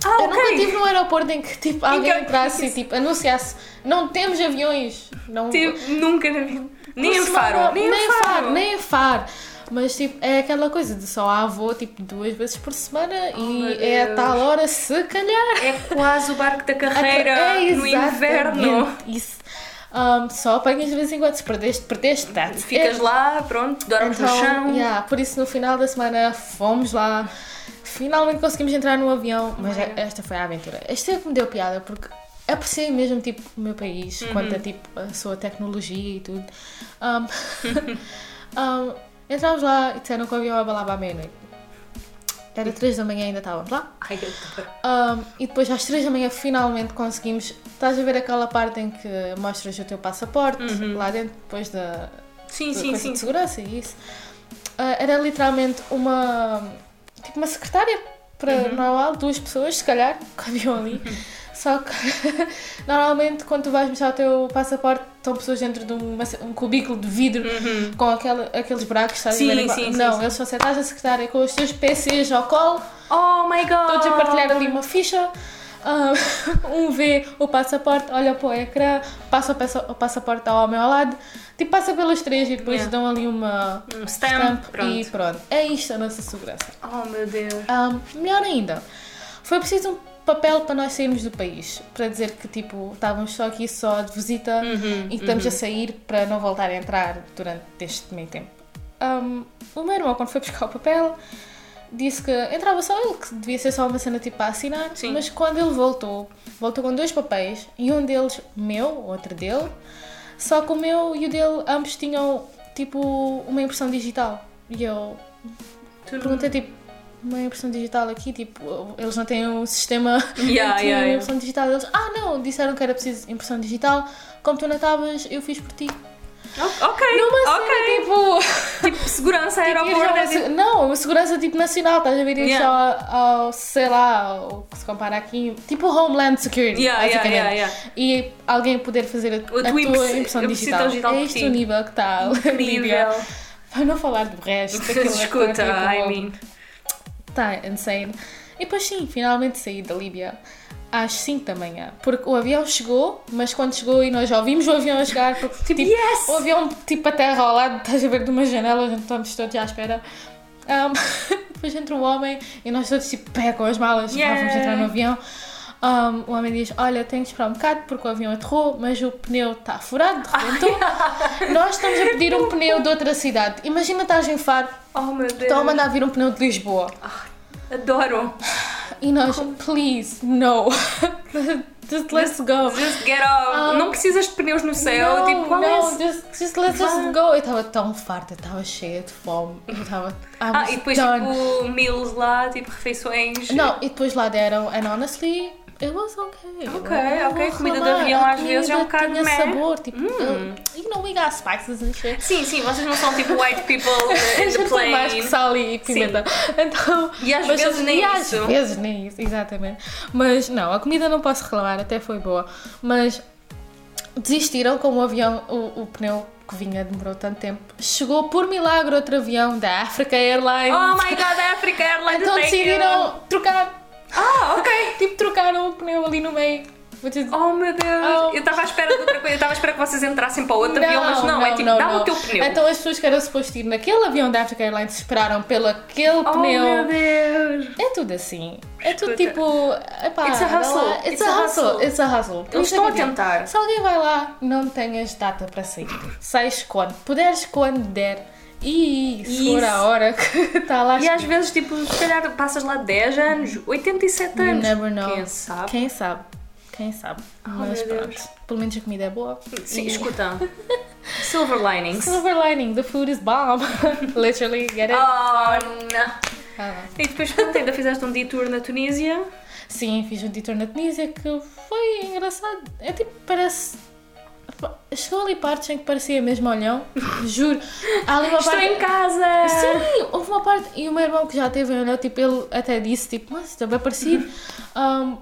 Ah, Eu nunca ok. estive num aeroporto em que tipo, alguém que- entrasse e tipo, anunciasse: Não temos aviões. Não, Tipo, nunca na vida. Nem em Faro. Nem, nem em Faro. nem em Faro. Mas tipo, é aquela coisa de só há voo tipo duas vezes por semana Oh, e é a tal hora se calhar. É quase o barco da carreira É, no inverno. Isso. Um, só apanhas de vez em quando, se perdeste, perdeste, that's Ficas it. lá, pronto, dormes Então, no chão. yeah, por isso no final da semana fomos lá, finalmente conseguimos entrar no avião, mas Uhum. esta foi a aventura. Este é que me deu piada porque apreciei mesmo tipo, o meu país, Uhum. quanto a tipo, a sua tecnologia e tudo. Um, um, entramos lá e disseram que o avião abalava à meia-noite. Era 3 da manhã e ainda estávamos lá. Ai, Um, e depois às 3 da manhã finalmente conseguimos. Estás a ver aquela parte em que mostras o teu passaporte lá dentro, depois da, Sim, da sim, sim. de segurança e isso. Ah, era literalmente uma. Tipo uma secretária para Uhum. normal, duas pessoas, se calhar, que haviam ali. Só que normalmente quando tu vais mostrar o teu passaporte estão pessoas dentro de uma- um cubículo de vidro com aquela, aqueles buracos, Uhum. Sim, sim, sim, Não, sim. eles são sentados a secretária com os teus PCs ao colo Oh my god! todos a partilhar ali uma ficha. ah, um vê o passaporte, olha para o ecrã, passa o, passa- o passaporte ao homem ao lado, tipo passa pelos três e depois Yeah. dão ali uma Um stamp, pronto. e pronto. É isto a nossa segurança. Oh meu Deus. Ah, melhor ainda, foi preciso um papel para nós sairmos do país, para dizer que tipo estávamos só aqui só de visita Uhum, e que estamos a sair para não voltar a entrar durante este meio tempo. um, o meu irmão, quando foi buscar o papel, disse que entrava só ele, que devia ser só uma cena tipo para assinar. Sim. Mas quando ele voltou, voltou com dois papéis e um deles meu, outro dele. Só que o meu e o dele ambos tinham tipo uma impressão digital. E eu perguntei tipo, uma impressão digital aqui, tipo, eles não têm um sistema Yeah, de yeah, yeah. impressão digital. Eles, ah não, disseram que era preciso impressão digital. Como tu não estavas, eu fiz por ti. O- Ok, Numa ok. cena tipo. Tipo, segurança, Tipo, aeroporto. é tipo- Não, uma segurança tipo nacional, estás a ver isso Yeah. ao, ao, sei lá, ao que se compara aqui, tipo Homeland Security, Yeah, yeah, basicamente. yeah, E alguém poder fazer a, A tua impress- impressão digital. digital É este o nível que está a Líbia. Incrível. Para não falar do resto, é que Escuta, foi, tipo, I mean. Tá, insane. E depois sim, finalmente saí da Líbia às 5 da manhã. Porque o avião chegou, mas quando chegou e nós já ouvimos o avião a chegar, porque tipo, yes! o avião tipo a terra ao lado, estás a ver de uma janela, onde estamos todos à espera. Um, depois entra um homem e nós todos tipo pé com as malas, Yeah. vamos entrar no avião. Um, o homem diz: Olha, tenho que esperar um bocado porque o avião aterrou, mas o pneu está furado, rebentou. Nós estamos a pedir um pneu de outra cidade. Imagina estás em Faro, Oh meu Deus. estão a mandar vir um pneu de Lisboa. Adoro. E nós, please, no. Just let's go. Just get off. não precisas de pneus no céu. não, tipo, qual é não, esse? just, just let's just go. Eu estava tão farta, estava cheia de fome. Eu estava. Ah, e depois done. tipo meals lá, tipo refeições. Não, e depois lá deram, and honestly, it was okay. Ok, Eu ok, vou comida de reclamar. avião às vezes é um bocado tinha meh. sabor, tipo, Hum. eu- you know, we got spices and shit. Sim, sim, vocês não são tipo white people in the tem mais que plane. sal e pimenta. Então, E às vezes nem e às isso. vezes nem isso, exatamente. Mas não, a comida não posso reclamar, até foi boa. Mas desistiram como o avião, o, o pneu que vinha demorou tanto tempo. Chegou por milagre outro avião da Africa Airlines. Oh my god, Africa Airlines então decidiram trocar. Ah, ok. Tipo, trocaram o pneu ali no meio. Is- Oh meu Deus, Oh. eu estava à espera de outra coisa, eu estava à espera que vocês entrassem para outro avião, mas não, é tipo, dá-me o teu pneu. Então as pessoas que eram suposto ir naquele avião da Africa Airlines esperaram pelo aquele oh pneu. meu Deus. É tudo assim. É tudo Escuta. tipo. Epá, It's a não hustle. It's, It's a a hustle. hustle. It's a hustle. Eles é estão a tentar. Se alguém vai lá, não tenhas data para sair. Sais quando. Puderes quando der. E Isso. a hora que está lá E às vezes, tipo, se calhar passas lá 10 anos, 87 You anos. never know. Quem sabe? Quem sabe? Quem sabe? Mas Oh, meu pronto. Deus. Pelo menos a comida é boa. Sim, E- escuta. Silver linings. Silver lining, the food is bomb. Literally, get it? Oh, não. Ah. E depois, pronto, ainda fizeste um detour na Tunísia. Sim, fiz um detour na Tunísia que foi engraçado. É tipo, parece. Chegou ali partes em que parecia mesmo olhão, juro. Há ali uma Estou parte. em casa! Sim, houve uma parte. E o meu irmão que já teve em olhão, tipo, ele até disse, tipo, mas isto é bem parecido. Um,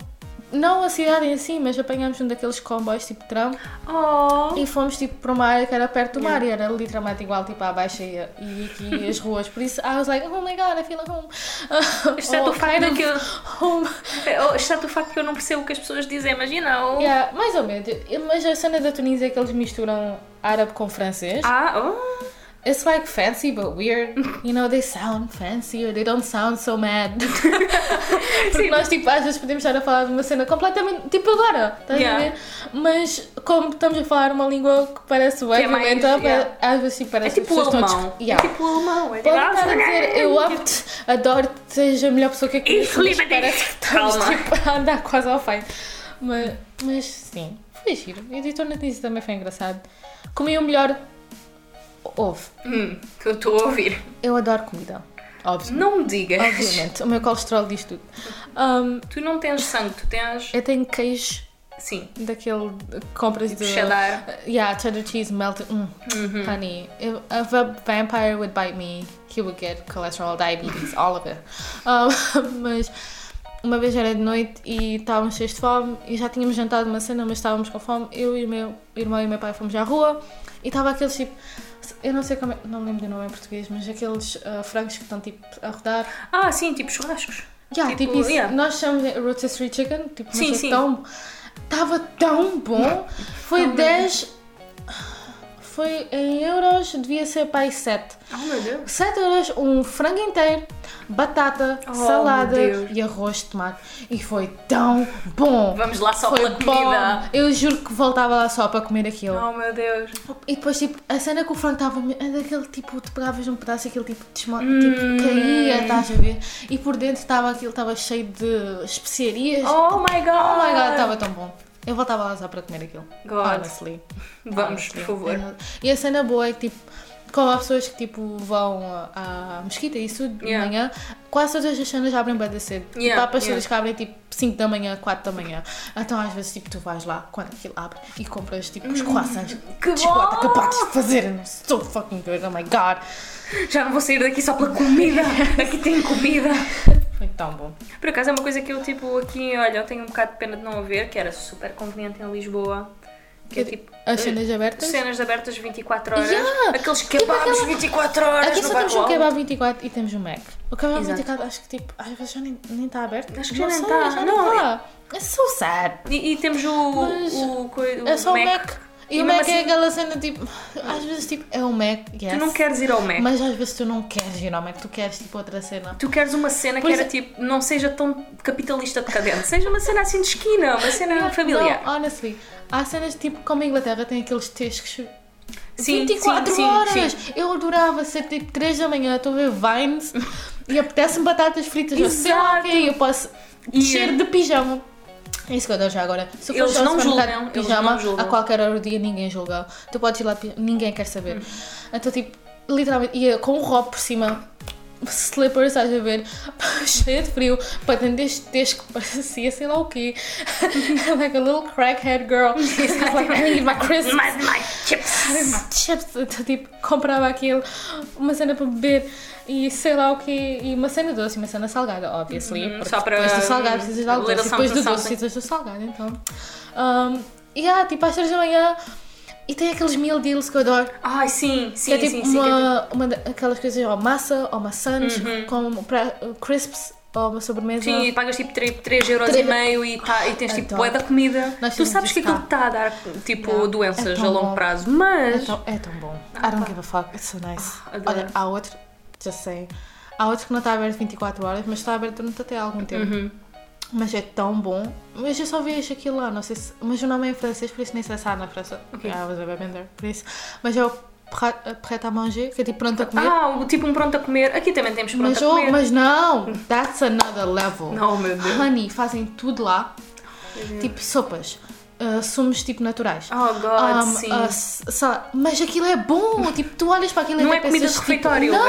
não a cidade em si, mas apanhámos um daqueles comboios tipo tram Oh. e fomos tipo para uma área que era perto do mar e era literalmente igual tipo à baixa e, e aqui as ruas. Por isso, I was like, oh my god, I feel like home. É Or do facto kind de of que eu. home. Oh, é do facto que eu não percebo o que as pessoas dizem, mas you know. Yeah, mais ou menos. Mas a cena da Tunísia é que eles misturam árabe com francês. Ah, oh. It's like fancy but weird. You know, they sound fancy or they don't sound so mad. Porque nós, tipo, às vezes podemos estar a falar de uma cena completamente. Tipo agora, estás Yeah. a ver? Mas como estamos a falar uma língua que parece bem é violenta, yeah. às vezes tipo, É parece que tipo o pessoas alemão. estão. Yeah. É tipo alemão. É Pode tipo, estar a dizer, eu amo-te, adoro-te, seja a melhor pessoa que eu Ich conheço, mas dich. parece que estamos Calma. tipo, a andar quase ao fim. Mas, mas sim, foi giro. E o editor Tunísia também foi engraçado. Comi o melhor. Houve. Hum, que eu estou a ouvir. Eu adoro comida. Óbvio. Não me digas. Obviamente. O meu colesterol diz tudo. Um, Tu não tens sangue, tu tens. eu tenho queijo Sim. daquele que compras de. Cheddar. Yeah, cheddar cheese melted. Mm, Honey, if, if a vampire would bite me, he would get cholesterol, diabetes, all of it. Um, mas uma vez era de noite e estávamos cheios de fome e já tínhamos jantado uma cena, mas estávamos com fome. Eu e o meu irmão e o meu pai fomos à rua e estava aqueles tipo. Eu não sei como é, não lembro do nome em português, mas aqueles ah, frangos que estão tipo a rodar. Ah, sim, tipo churrascos. Yeah, Tipo, tipo, isso. yeah. Nós chamamos de rotisserie chicken, tipo, Sim, mas é sim. tão. Estava tão bom. Foi 10. Foi em euros, devia ser para aí 7. Oh meu Deus. 7 euros, um frango inteiro, batata, Oh, salada e arroz de tomate. E foi tão bom. Vamos lá só foi pela comida. bom. Eu juro que voltava lá só para comer aquilo. Oh meu Deus. E depois, tipo, a cena que o frango estava é daquele tipo, tu pegavas um pedaço e aquele tipo, desmo... Hum. tipo caía, estás a ver? E por dentro estava aquilo, estava cheio de especiarias. Oh my god. Oh my god, estava tão bom. Eu voltava lá só para comer aquilo. God. Honestly. Vamos, Honestly. por favor. Não- E a cena boa é que, tipo, como há pessoas que, tipo, vão à mesquita e isso de Yeah. manhã, quase todas as cenas abrem bem da cedo. Yeah, tipo, há pastoras yeah. que abrem, tipo, 5 da manhã, 4 da manhã. Então, às vezes, tipo, tu vais lá, quando aquilo abre, e compras, tipo, os croissants Hum, que de chocolate acabados de fazer. It's so fucking good. Oh my god. Já não vou sair daqui só pela comida. Aqui tem comida. Foi tão bom. Por acaso é uma coisa que eu, tipo, aqui, olha, eu tenho um bocado de pena de não haver, que era super conveniente em Lisboa. Que é tipo. As cenas abertas? Cenas abertas 24 horas. Yeah. Aqueles Tipo kebabs aquela- 24 horas. Aqui só temos um kebab 24 e temos um Mac. O kebab Exato. 24 acho que tipo, às vezes já nem está aberto. Acho que Não já nem tá. Já Não, nem tá. É so sad. E, e temos o. Mas o, coi- o É só o Mac. Mac. E, E o Mac é assim- aquela cena tipo, às vezes tipo, é o Mac, yes. Tu não queres ir ao Mac. Mas às vezes tu não queres ir ao Mac, tu queres tipo outra cena. Tu queres uma cena que Pois era é. tipo, não seja tão capitalista decadente, seja uma cena assim de esquina, uma cena familiar. Não, honestly, há cenas tipo, como a Inglaterra tem aqueles textos Sim, 24 sim, sim, horas. sim. Eu adorava ser tipo 3 da manhã, estou a ver Vines e apetece-me batatas fritas. Eu sei lá Exato. eu posso descer de pijama. É isso que eu adoro já agora. Se Eles não julgam, pijama, não julgam. a qualquer hora do dia ninguém julga. Tu podes ir lá ninguém quer saber. Hum. Então, tipo, literalmente, ia com um robe por cima, slippers, estás a ver, cheia de frio, patente deste texto que parecia sei lá o quê. like a little crackhead girl. like, I need my Christmas. My, my chips. Chips, então, tipo, comprava aquilo, uma cena para beber e sei lá o quê, e uma cena doce e uma cena salgada, obviously. Uhum, só para, depois do salgado precisas de algo doce, depois do doce precisas do salgado, então. Um, e há, tipo, às 3 da manhã, e tem aqueles meal deals que eu adoro. Ai, sim, Que sim, é tipo sim, sim. que é uma, uma daquelas coisas, ou massa, ou maçãs, com pra- crisps, ou uma sobremesa. Sim, e pagas tipo 3, euros Três- e meio e, tá, e tens tipo bué da comida. Tu sabes que aquilo está a dar tipo Yeah. doenças É a longo bom. prazo, É mas tão, é tão bom. I don't give a fuck, it's so nice. Ah. Olha, há outro, just say, há outro que não está aberto 24 horas, mas está aberto durante até algum tempo. Uhum. Mas é tão bom. Mas eu só vejo aquilo lá, não sei se. Mas o nome é em francês, por isso nem sei se há na França. Ok. Ah, was a bender, por isso. Mas é o pret à manger, que é tipo pronto a comer. Ah, tipo um pronto a comer. Aqui também temos pronto mas, a oh, comer. mas não! That's another level. Não, meu Deus. Honey, fazem tudo lá. Tipo sopas. Uh, sumos tipo naturais. Oh God, Um, sim. uh, s- sei lá, mas aquilo é bom, tipo, tu olhas para aquilo e Não até é comida pensas, de refeitório, tipo, não,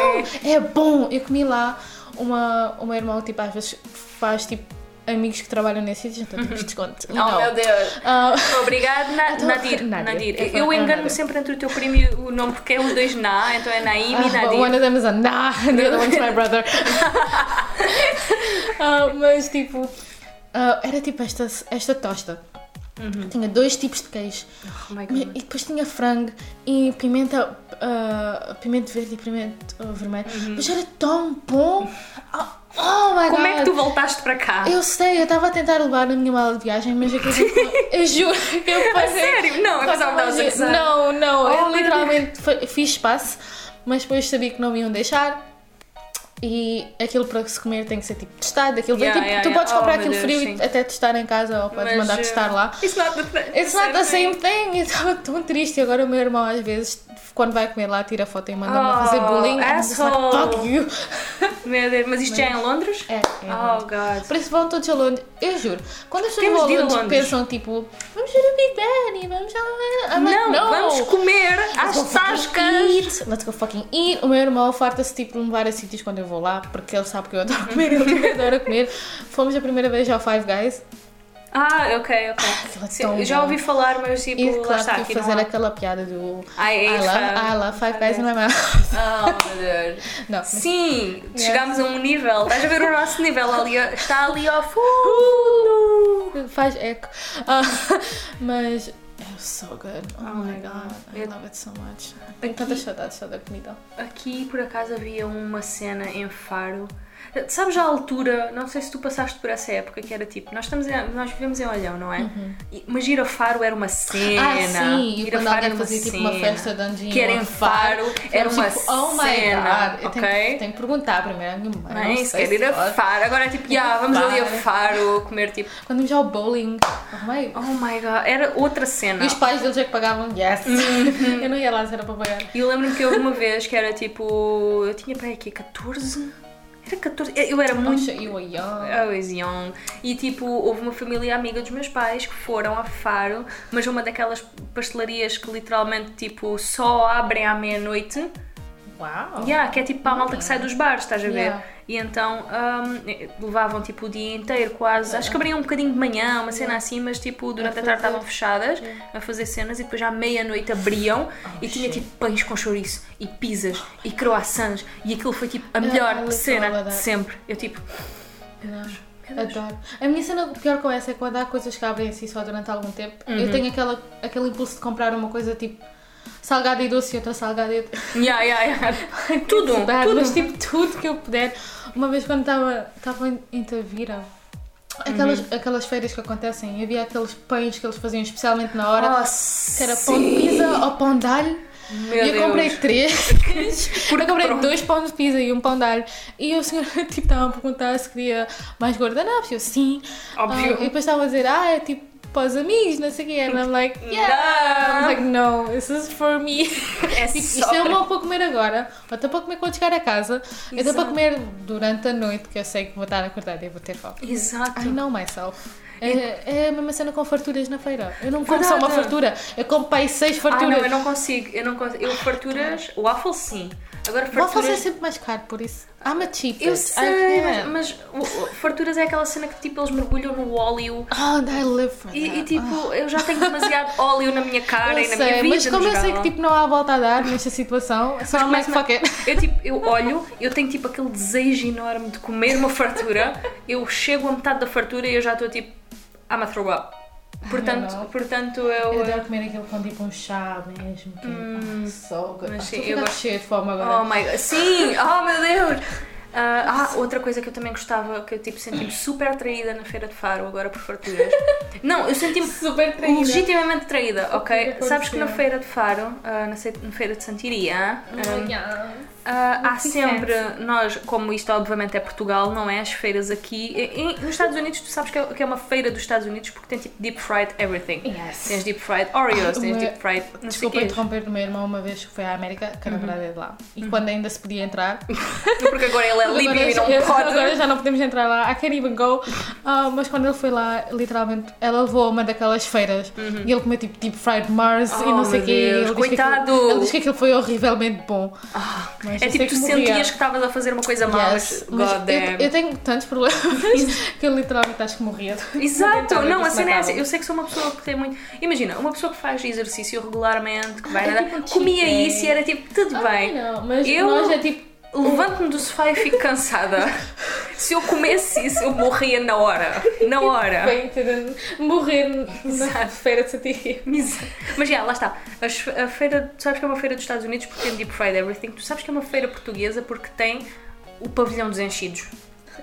é- é... bom. Eu comi lá, uma, o meu irmão, tipo, às vezes faz, tipo, amigos que trabalham nesse sítio, então temos desconto. you Oh know. meu Deus. Ah, Obrigado, Na- Então, Nadir. Nadir. Nadir. É Eu é engano-me Nadir. sempre entre o teu primo e o nome porque é os dois Na, então é Naim e Ah, Nadir. One of them is a nah, the other one's my brother. Ah, mas tipo, ah, era tipo esta, esta tosta. Tinha dois tipos de queijo. Oh my E depois tinha frango e pimenta, ah, pimento verde e pimento ah, vermelho. Mas era tão bom! Oh, oh my Como god! é que tu voltaste para cá? Eu sei, eu estava a tentar levar na minha mala de viagem, mas aquilo tipo, eu juro que eu passei. sério? Não, eu pensava que. Não, não, Oh, eu literalmente fiz espaço, mas depois sabia que não me iam deixar. E aquilo para se comer tem que ser tipo testado. Aquilo Yeah, tipo, yeah, tu yeah. podes comprar Oh, aquilo Deus, frio sim. e até testar em casa ou podes Mas, mandar uh, testar lá. It's not the, the It's not the same thing. Eu estava tão triste. E agora o meu irmão, às vezes, quando vai comer lá, tira foto e manda-me a fazer Oh, bullying. Asshole. fuck you. Meu Deus, mas isto já é em Londres? É, é. Oh God. Por isso vão todos a Londres. Eu juro. Quando as pessoas vão a a Londres, Londres. pensam tipo, vamos ver o Big Ben e vamos. I'm like, Não, no. vamos comer às tascas. Let's go fucking eat. O meu irmão farta-se tipo de levar a sítios quando eu vou lá, porque ele sabe que eu adoro comer, ele adora comer. Fomos a primeira vez ao Five Guys Ah, ok, ok. Aquilo é Sim, já ouvi falar, mas tipo, e lá claro está, que aqui fazer há. aquela piada do I I love, five- I love Five Guys in my mouth. Oh, meu Deus. Não, mas- Sim, chegámos a um nível. Estás a ver o nosso nível ali? Está ali ao fundo. faz eco. Ah, mas é so good. Oh, my my god. God. I love it so much. Tenho tantas saudades só da comida. Aqui, por acaso, havia uma cena em Faro Sabes a altura, não sei se tu passaste por essa época, que era tipo, nós, estamos em- nós vivemos em Olhão, não é? E- Mas ir a Faro era uma cena. Uhum. Ah, sim, ir a Faro era uma fazia tipo uma cena. festa de anjinho Que era em Faro, era uma tipo, oh cena, God, ok? tenho, tenho que perguntar primeiro à minha mãe. Não se sei quer ir a. Faro. Agora é tipo, já, vamos ali a Faro comer tipo. Quando íamos ao bowling, oh my Oh my god, era outra cena. E os pais deles é que pagavam, yes. Uhum. eu não ia lá se era para pagar. E eu lembro-me que houve uma vez que era tipo. Eu tinha para aqui 14? Era 14. Eu era muito. Muito... Eu, eu, I was young. E tipo, houve uma família amiga dos meus pais que foram a Faro, mas uma daquelas pastelarias que literalmente tipo só abrem à meia-noite. Uau. Yeah, que é tipo para a malta que sai dos bares, estás a ver? Yeah. E então hum, levavam tipo o dia inteiro quase. Acho que abriam um bocadinho de manhã, uma cena assim, mas tipo durante a, A tarde estavam fechadas a fazer cenas e depois à meia-noite abriam e tinha shit. tipo pães com chouriço e pizzas e croissants e aquilo foi tipo a melhor cena de sempre. Eu tipo. Adoro. A minha cena pior com essa é quando há coisas que abrem assim só durante algum tempo. Uhum. Eu tenho aquela, aquele impulso de comprar uma coisa tipo salgada e doce e outra salgada e outra. Yeah, yeah, yeah. tudo, bad, tudo. Mas tipo tudo que eu puder. Uma vez quando estava em, Tavira, aquelas, Uhum. aquelas feiras que acontecem, havia aqueles pães que eles faziam especialmente na hora. Oh, que era pão de pizza ou pão de alho. Meu e eu comprei Deus. três. Porque eu comprei pronto. dois pães de pizza e um pão de alho. E o senhor tipo, estava a perguntar se queria mais guardanapos. Eu sim. Óbvio. Ah, e depois estava a dizer, ah, é tipo para os amigos, não sei o quê. And I'm like, yeah. I'm like, no, this is for me. É Tipo, só isto é uma para comer agora, ou até para comer quando chegar a casa, ou até para comer durante a noite, que eu sei que vou estar acordada e vou ter fome. Exato. I know myself. É, é a mesma cena com farturas na feira. Eu não como só uma fartura, eu como aí seis Ah, farturas. não, eu não consigo. Eu não consigo. Eu farturas. Waffle sim. Agora O waffles é farturas. sempre mais caro, por isso. I'm a cheapest. Eu sei, can't. mas, mas farturas é aquela cena que tipo eles mergulham no óleo Oh, I live for e, e, tipo eu já tenho demasiado óleo na minha cara eu e na sei, minha vida. mas como eu sei que tipo, não há volta a dar nesta situação, só começa-me a- fuck it. Eu tipo, eu olho, eu tenho tipo aquele desejo enorme de comer uma fartura, eu chego a metade da fartura e eu já estou tipo, I'm a throw up. Portanto, não. portanto Eu eu. adoro comer aquilo com tipo um chá mesmo, que é. Hum. mas Ah, sim, eu gosto- cheia de fome agora. Oh my god, sim! Oh meu Deus! Ah, ah, outra coisa que eu também gostava, que eu tipo senti-me super atraída na Feira de Faro, agora por farturas. Não, eu senti-me Super traída. legitimamente traída, ok? que Sabes que na? Feira de Faro, ah, na, Feira de Santiria, ah, Oh, ah, há sempre, nós, como isto obviamente é Portugal, não é? As feiras aqui. e- e nos Estados Unidos, tu sabes que é, que é uma feira dos Estados Unidos porque tem tipo deep fried everything. Yes. Tens deep fried Oreos, Ah, tens deep fried. Não sei Desculpa quê. interromper o meu irmão uma vez que foi à América, que a namorada é de lá. E quando ainda se podia entrar, Porque agora ele é líbio e não pode. agora já não podemos entrar lá, I can't even go. Ah, mas quando ele foi lá, literalmente, ela levou uma daquelas feiras e ele comeu tipo deep fried Mars e Uhum. Oh, não sei o quê. Ele diz que coitado. aquilo- Ele diz que aquilo foi horrivelmente bom. Mas É tipo, tu morria. sentias que estavas a fazer uma coisa má, Yes, mas mas God damn. eu, eu tenho tantos problemas que eu literalmente acho que morria. Exato, não, a cena é essa. matava. Eu sei que sou uma pessoa que tem muito. Imagina, uma pessoa que faz exercício regularmente, que vai É nadar, tipo comia isso e era tipo, tudo Ai, bem. não, mas Eu- nós é tipo. Levanto-me do sofá e fico cansada. Se eu comesse isso, eu morria na hora. Na hora. Bem, morrer na feira de Satiria. Mas mas já, lá está. A feira, tu sabes que é uma feira dos Estados Unidos porque tem Deep Fried Everything. Tu sabes que é uma feira portuguesa porque tem o pavilhão dos enchidos.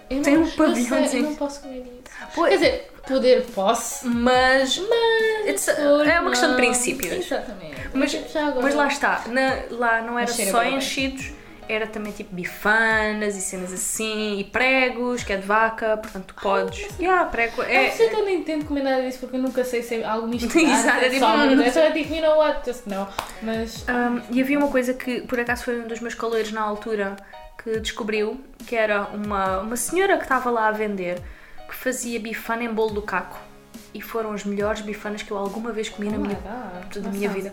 Eu Tem não, um pavilhão eu, sei, eu não posso comer isso. Pois. Quer dizer, poder posso. Mas. it's- é uma questão de princípios. Exatamente. Mas, já agora. mas lá está, na- lá não era Mas só enchidos, era também tipo bifanas e cenas assim, e pregos, que é de vaca, portanto tu podes. Yeah, prego É, é. eu também não entendo comer nada disso porque eu nunca sei se é algo misturado. Exato, é é tipo, só é só tipo, you know what, just no. Mas Um, e havia uma coisa que por acaso foi um dos meus coleiros na altura que descobriu, que era uma, uma senhora que estava lá a vender, que fazia bifana em bolo do caco. E foram as melhores bifanas que eu alguma vez comi na Oh my minha God, da minha vida.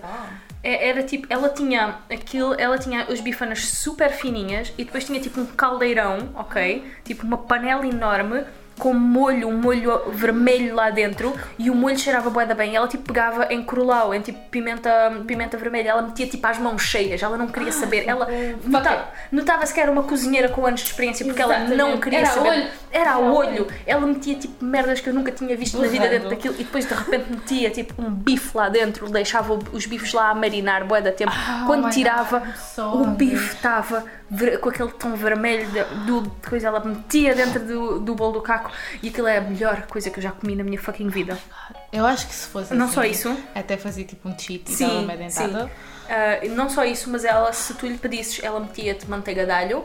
É- Era tipo, ela tinha aquilo, ela tinha as bifanas super fininhas e depois tinha tipo um caldeirão, ok? Tipo uma panela enorme com molho, um molho vermelho lá dentro e o molho cheirava bué da bem. Ela tipo pegava em crulau, em tipo pimenta, pimenta vermelha, ela metia tipo às mãos cheias, ela não queria saber. Ela notava, notava-se que era uma cozinheira com anos de experiência porque ela não Exatamente. queria Era saber. olho. Era a olho. Ela metia tipo merdas que eu nunca tinha visto na vida dentro daquilo e depois de repente metia tipo um bife lá dentro, deixava os bifes lá a marinar bué da tempo. Oh Quando tirava, God, o bife estava ver- com aquele tom vermelho do coisa, ela metia dentro do, do bolo do caco e aquilo é a melhor coisa que eu já comi na minha fucking vida. Eu acho que se fosse Não assim, só isso. Até fazia tipo um cheat e Sim, dava uma dentada. Ah, não só isso, mas ela, se tu lhe pedisses, ela metia-te manteiga de alho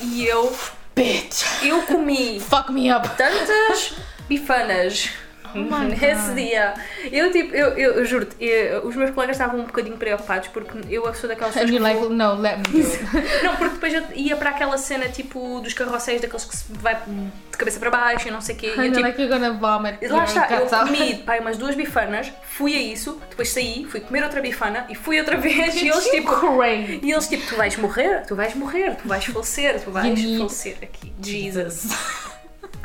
e eu, Bitch! eu comi Fuck me up! tantas bifanas Oh nesse dia. Eu, tipo, eu, eu, eu juro-te, os meus colegas estavam um bocadinho preocupados porque eu sou daquelas And pessoas que you're like, vou- no, let me. Não, porque depois eu ia para aquela cena tipo dos carroceiros, daqueles que se vai de cabeça para baixo e não sei o quê. E And eu, tipo, like, you're gonna vomit. lá está, eu comi pai, umas duas bifanas, fui a isso, depois saí, fui comer outra bifana e fui outra vez e eles tipo. crazy. E eles tipo, tu vais morrer, tu vais morrer, tu vais falecer, tu vais falecer aqui. Jesus.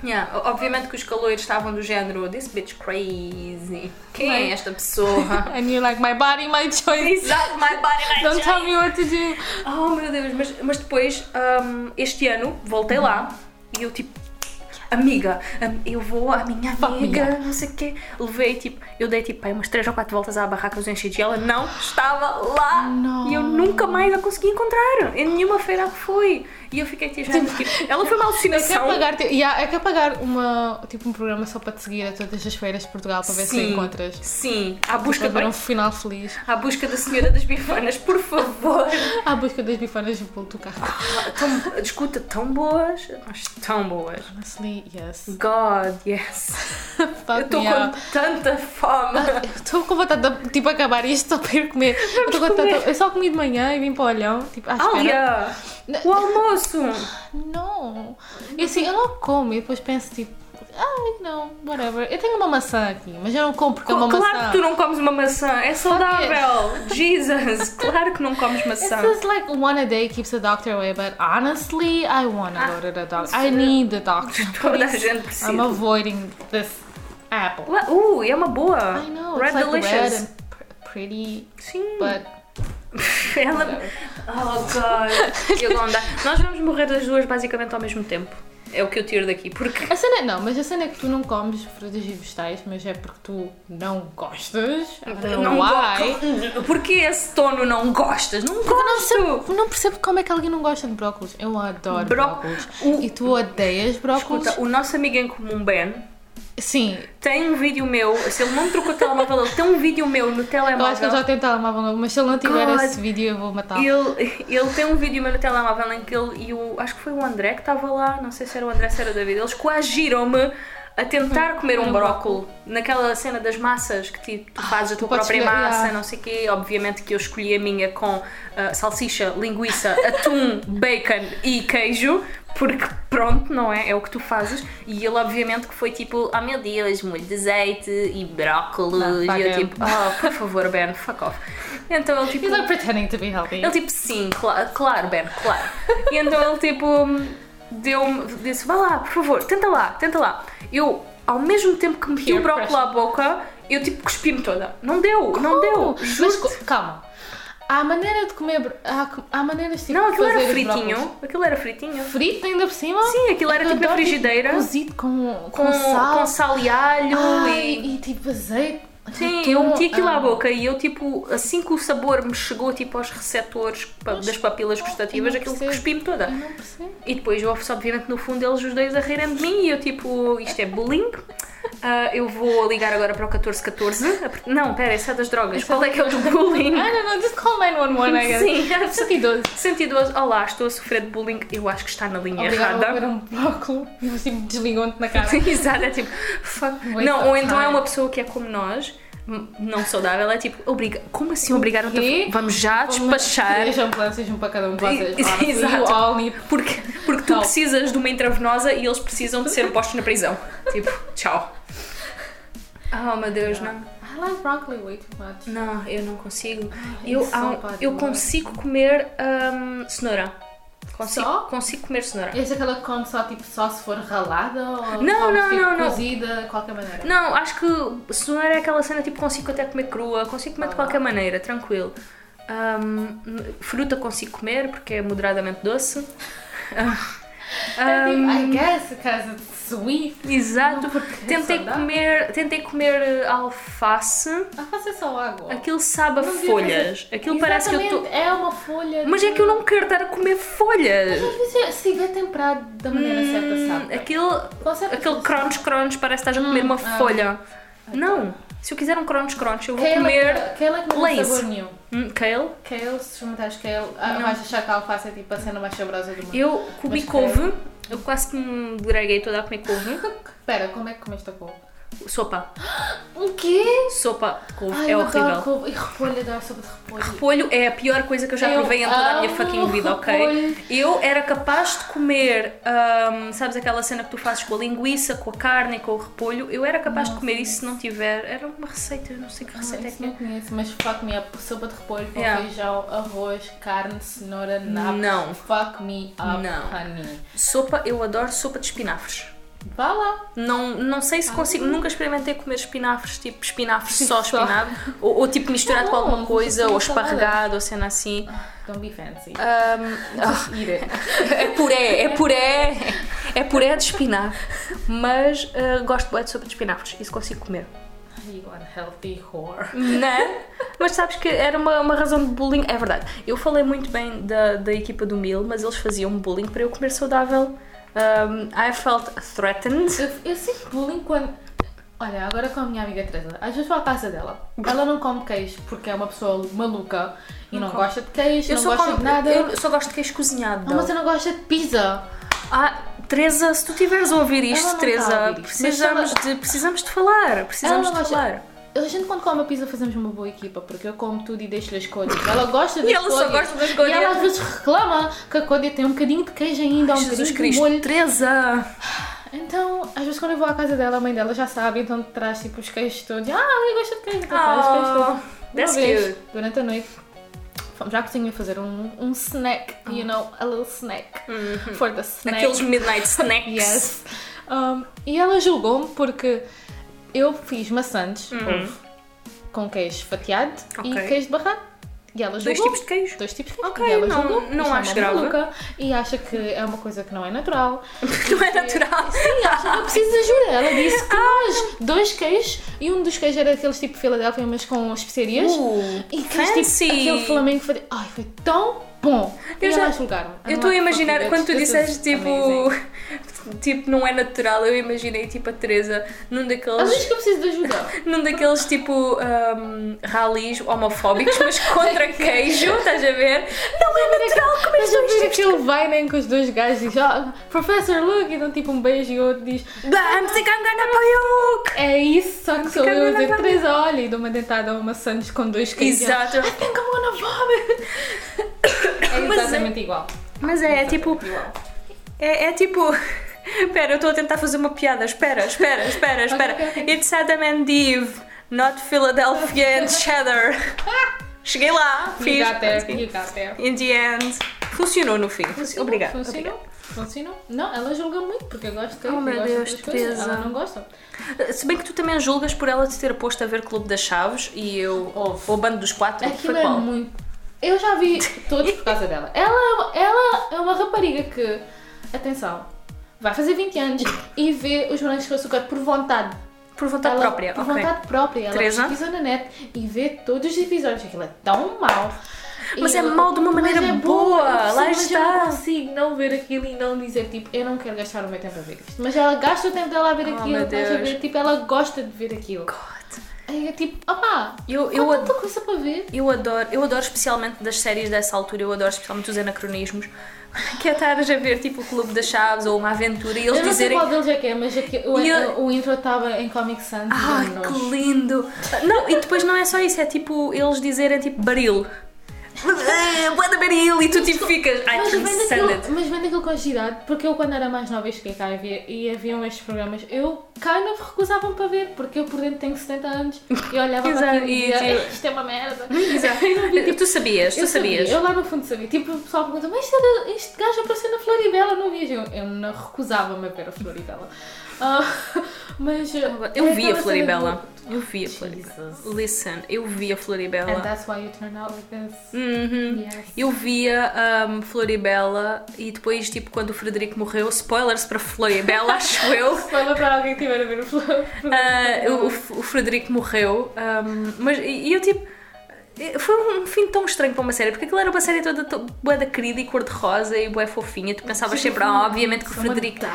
Yeah, obviamente que os calores estavam do género This bitch crazy. Quem é esta pessoa? And you're like, my body, my choice. Exato, my body, my Don't choice. tell me what to do. Oh meu Deus, mas, mas depois, hum, este ano, voltei lá e eu tipo, amiga, eu vou à minha amiga, não sei o quê. Levei tipo, eu dei tipo aí umas 3 ou 4 voltas à barraca dos enchidos e ela não estava lá. Não. E eu nunca mais a consegui encontrar em nenhuma feira que fui. E eu fiquei tipo, tipo ela foi uma Eu quero alucinação. pagar, ti- yeah, eu quero pagar uma, tipo, um programa só para te seguir a todas as feiras de Portugal para ver se Sim, encontras. sim, à busca, Para ver um final feliz. à busca da senhora das bifanas, por favor. À busca das bifanas do do carro. Tão, escuta, tão boas, mas tão boas. Honestly, yes. God, yes. Eu estou com tanta fome. Eu Estou com vontade de tipo, acabar isto só para ir comer. Eu, comer. tanta- eu só comi de manhã e vim para o olhão. Tipo, espera. Alia, o almoço. Não. E assim, eu não como e depois penso tipo, ai não, whatever. Eu tenho uma maçã aqui, mas eu não como porque é uma claro maçã. que tu não comes uma maçã, é saudável. Jesus, claro que não comes maçã. This is like one a day keeps the doctor away, but honestly, I want to go to the doctor. I need the doctor. Toda a gente precisa. I'm avoiding this apple. Uh, é uma boa. I know, Red it's like Delicious. red and pr- pretty, Sim. but Ela... Oh, God. Dá. Nós vamos morrer das duas basicamente ao mesmo tempo. É o que eu tiro daqui. Porque a cena não, mas a cena é que tu não comes frutas e vegetais, mas é porque tu não gostas. Não why. Porquê esse tono não gostas? Não Eu não, gosto. sei, não percebo como é que alguém não gosta de brócolis. Eu adoro Bró- brócolis. o- E tu odeias brócolis? Escuta, o nosso amigo em comum, Ben, Sim, tem um vídeo meu. Se ele não me trocou o telemóvel, ele tem um vídeo meu no eu telemóvel. acho que ele já tem telemóvel novo, mas se ele não tiver God. esse vídeo eu vou matar. Ele, ele tem um vídeo meu no telemóvel em que ele e o. Acho que foi o André que estava lá, não sei se era o André, se era o David. Eles coagiram-me a tentar comer um brócolo naquela cena das massas que ti- tu fazes a tua podes própria massa, yeah. não sei o quê. Obviamente que eu escolhi a minha com ah, salsicha, linguiça, atum, bacon e queijo. Porque pronto, não é? É o que tu fazes. E ele, obviamente, que foi tipo: Ah, meu Deus, molho de azeite e brócolis. Não, e eu tipo: Oh, por favor, Ben, fuck off. Então ele tipo. He's like pretending to be healthy. Ele tipo, sim, cla- claro, Ben, claro. E então ele tipo deu-me, disse, vá lá, por favor, tenta lá, tenta lá. Eu, ao mesmo tempo que meti o brócolis à boca, eu tipo cuspi-me toda. Não deu, não deu. Juro. calma. Há maneira de comer. Há, há maneiras tipo, Não, aquilo era fazer fritinho. Aquilo era fritinho. Frito ainda por cima? Sim, aquilo era Eu tipo na adoro, frigideira. Cozido com, com, Com, sal. com sal e alho Ai, e. e tipo azeite. Sim, eu meti aquilo à Ah. boca e eu, tipo, assim que o sabor me chegou, tipo, aos receptores das papilas gustativas, não aquilo cuspi-me toda. Eu não percebo. E depois houve-se, obviamente, no fundo, eles os dois a rirem de mim e eu, tipo, isto é bullying. Ah, eu vou ligar agora para o 1414. Não, pera, esse é das drogas. Qual é que é o do bullying? I don't know, just call 911, I guess. Sim, 112. 112. Olá, estou a sofrer de bullying. Eu acho que está na linha Obrigada por errada. ver um brócolis e assim desligam-te na cara. Exato, é tipo, fuck. Não, ou então é uma pessoa que é como nós, não saudável, é tipo, obriga. Como assim obrigaram-te. Vamos já despachar. Sejam planos, sejam para cada um de vocês. Exato. Porque, porque tu Não. precisas de uma intravenosa e eles precisam de ser postos na prisão. Tipo, tchau. Oh meu Deus, não. I like broccoli way too much. Não, eu não consigo. Ai, Eu, eu consigo comer hum, cenoura. Consigo, Só? consigo comer cenoura. Essa é aquela que come só, tipo, só se for ralada ou Não, tipo, não, não. cozida, de qualquer maneira? Não, acho que cenoura é aquela cena tipo consigo até comer crua, consigo comer de qualquer maneira, tranquilo. Ahm, fruta consigo comer porque é moderadamente doce. É tipo, I guess, because it's sweet. Exato. É Tentei comer, tentei comer alface. Ah, faça só água. Aquilo sabe a Não folhas. fazer- Aquilo parece que eu estou. Exatamente, É uma folha. Mas é que eu não quero estar a comer folhas. Às vezes, se tiver temperado da maneira certa, sabe? Certeza. aquele crunch crunch parece que estás a comer uma ah. folha. Não. Se eu quiser um crunch crunch, eu vou Kale, comer Kale é que não tem sabor nenhum. hum, kale. Kale, se experimentares Kale, ah, vais achar que a alface é tipo a cena mais saborosa do mundo. Eu comi couve. Eu quase que me greguei toda a comer couve. Espera, como é que comeste a couve? Sopa. O quê? Sopa de couve Ai, é eu horrível. adoro couve. E repolho, adoro sopa de repolho. Repolho é a pior coisa que eu já Eu provei em toda a minha amo fucking vida, ok? repolho. Eu era capaz de comer, ahm, sabes aquela cena que tu fazes com a linguiça, com a carne e com o repolho? Eu era capaz de comer isso se não tiver. Era uma receita, eu não sei que receita é isso que é. não conheço, mas fuck me up. Sopa de repolho com Yeah. feijão, arroz, carne, cenoura, nabo. Não. Fuck me up, Não. honey. Sopa, eu adoro sopa de espinafres. Vá lá. Não, não sei se consigo, nunca experimentei comer espinafres, tipo espinafres só espinafre, ou, ou tipo misturado com alguma coisa, ou esparregado, ou cena assim. Don't be fancy. Just eat it. é puré, é puré, é puré de espinafre. Mas ah, gosto de sopa de espinafres, isso consigo comer. You unhealthy whore. Né? Mas sabes que era uma, uma razão de bullying. É verdade. Eu falei muito bem da, da equipa do Mil, mas eles faziam bullying para eu comer saudável. Um, I felt threatened. Eu, eu sinto bullying quando. Olha, agora com a minha amiga Teresa, às vezes vou à casa dela. Ela não come queijo porque é uma pessoa maluca e não, gosta de queijo, Eu não gosta como- de nada. eu só gosto de queijo cozinhado. Ah, mas eu não gosto de pizza. Ah, Teresa, se tu estiveres a ouvir isto, não a Teresa, precisamos, ela- de, precisamos de falar. Precisamos de não falar. A gente quando come a pizza fazemos uma boa equipa, porque eu como tudo e deixo-lhe as cores. Ela gosta das E ela só gosta das E cores. ela às vezes reclama que a códia tem um bocadinho de queijo ainda, um Jesus bocadinho de Cristo, molho. Teresa! Então, às vezes quando eu vou à casa dela, a mãe dela já sabe, então traz tipo os queijos todos. Ah, eu gosto de queijo, então traz os queijos todos. Uma vez, cute. durante a noite, fomos à cozinha fazer um, um snack, you know, a little snack. For the snack. Aqueles midnight snacks. Yes. Um, e ela julgou-me porque eu fiz maçãs, ovo, com queijo fatiado e Uhum. Ok. queijo de barrado. E ela Dois julgou tipos de queijo. Dois tipos de queijo. Ok, e ela não- julgou não chama-me acho grave. maluca E acha que é uma coisa que não é natural. Não é natural. Sim, acha que eu preciso de ajuda. Ela disse que nós, dois queijos, e um dos queijos era aqueles tipo Filadélfia, mas com especiarias. Uh, e queijo fancy. tipo aquele flamengo foi. Ai, foi tão bom. Eu e já- ela julgaram Eu estou a imaginar, quando tu disseste tipo. tipo, não é natural, eu imaginei tipo a Teresa num daqueles, diz que eu preciso de ajuda. num daqueles tipo um, ralis homofóbicos, mas contra queijo, estás a ver? Não é natural Mas eu dois vi tipos de aquele vai nem com os dois gajos e diz, ah, Professor Luke, e dão tipo um beijo e o outro diz, I'm sick, I'm gonna puke! é isso, só que sou eu a dizer, Teresa, olha, e dou uma dentada a uma sandes com dois queijos. Exato. I think I'm gonna vomit. É Mas é- exatamente igual. Mas é, é tipo, é, é tipo... Espera, eu estou a tentar fazer uma piada. Espera, espera, espera, espera. Ok, ok, ok. It's Adam and Eve, not Philadelphia and cheddar. Cheguei lá, You fiz. got there, consegui. you got there. In the end. Funcionou no fim. Obrigada. Funcionou? Funcionou? Não, ela julga muito porque eu gosto de. Oh, meu Deus. Teresa. Ela não gosta. obrigada. Se bem que tu também julgas por ela te ter posto a ver Clube das Chaves e eu. Houve. Ou Bando dos Quatro. Aquilo foi é qual? muito. Eu já vi todos por causa dela. Ela, ela é uma rapariga que, atenção, vai fazer 20 anos e vê os morangos com açúcar por vontade. Por vontade Ela- própria. Por ok. vontade própria. Ela pesquisa na net e vê todos os episódios. Aquilo é tão mau. Mas E é mau de uma maneira é boa, percebo, lá mas está. Eu não consigo não ver aquilo e não dizer, tipo, eu não quero gastar o meu tempo a ver isto. Mas ela gasta o tempo dela a ver Oh, aquilo, a ver? Tipo, ela gosta de ver aquilo. God. É tipo, opá, Eu, eu, tanta coisa para ver. Eu adoro, eu adoro especialmente das séries dessa altura, eu adoro especialmente os anacronismos, que é estares a ver tipo o Clube das Chaves ou uma aventura e eles eu não sei dizerem. qual deles é que é, mas o, eu- o intro estava em Comic Sans. Ai, que lindo! Não, e depois não é só isso, é tipo eles dizerem tipo baril. Bué da beril e tu tipo ficas. Ai, Mas vem, transcended. daquilo, mas vem daquilo com agilidade, porque eu quando era mais nova e cheguei cá e, via, e haviam estes programas, eu kind of recusava-me para ver, porque eu por dentro tenho 70 anos e olhava para Exato, aquilo e e dizia, tipo- isto é uma merda. Exato. Não vi, tipo, Tu sabias, tu eu sabia, sabias. eu lá no fundo sabia. Tipo, o pessoal pergunta, mas era- este gajo apareceu na Floribela, não vias? Eu, eu não recusava-me a ver a Floribela. Ah, mas. Eu é vi a Floribela. Eu vi a Floribela. Listen, eu vi a do- And Floribela. that's why you turn out like this. Uhum. Yes. Eu via um, Floribela e depois, tipo, quando o Frederico morreu, spoilers para Floribela, acho eu. Spoiler para alguém que estiver a ver o Flor. Ah, o, o Frederico morreu, um, mas e eu tipo. Foi um fim tão estranho para uma série, porque aquilo era uma série toda to- bué da querida e cor-de-rosa e bué fofinha. Tu pensavas sempre, ah, obviamente que o Frederico.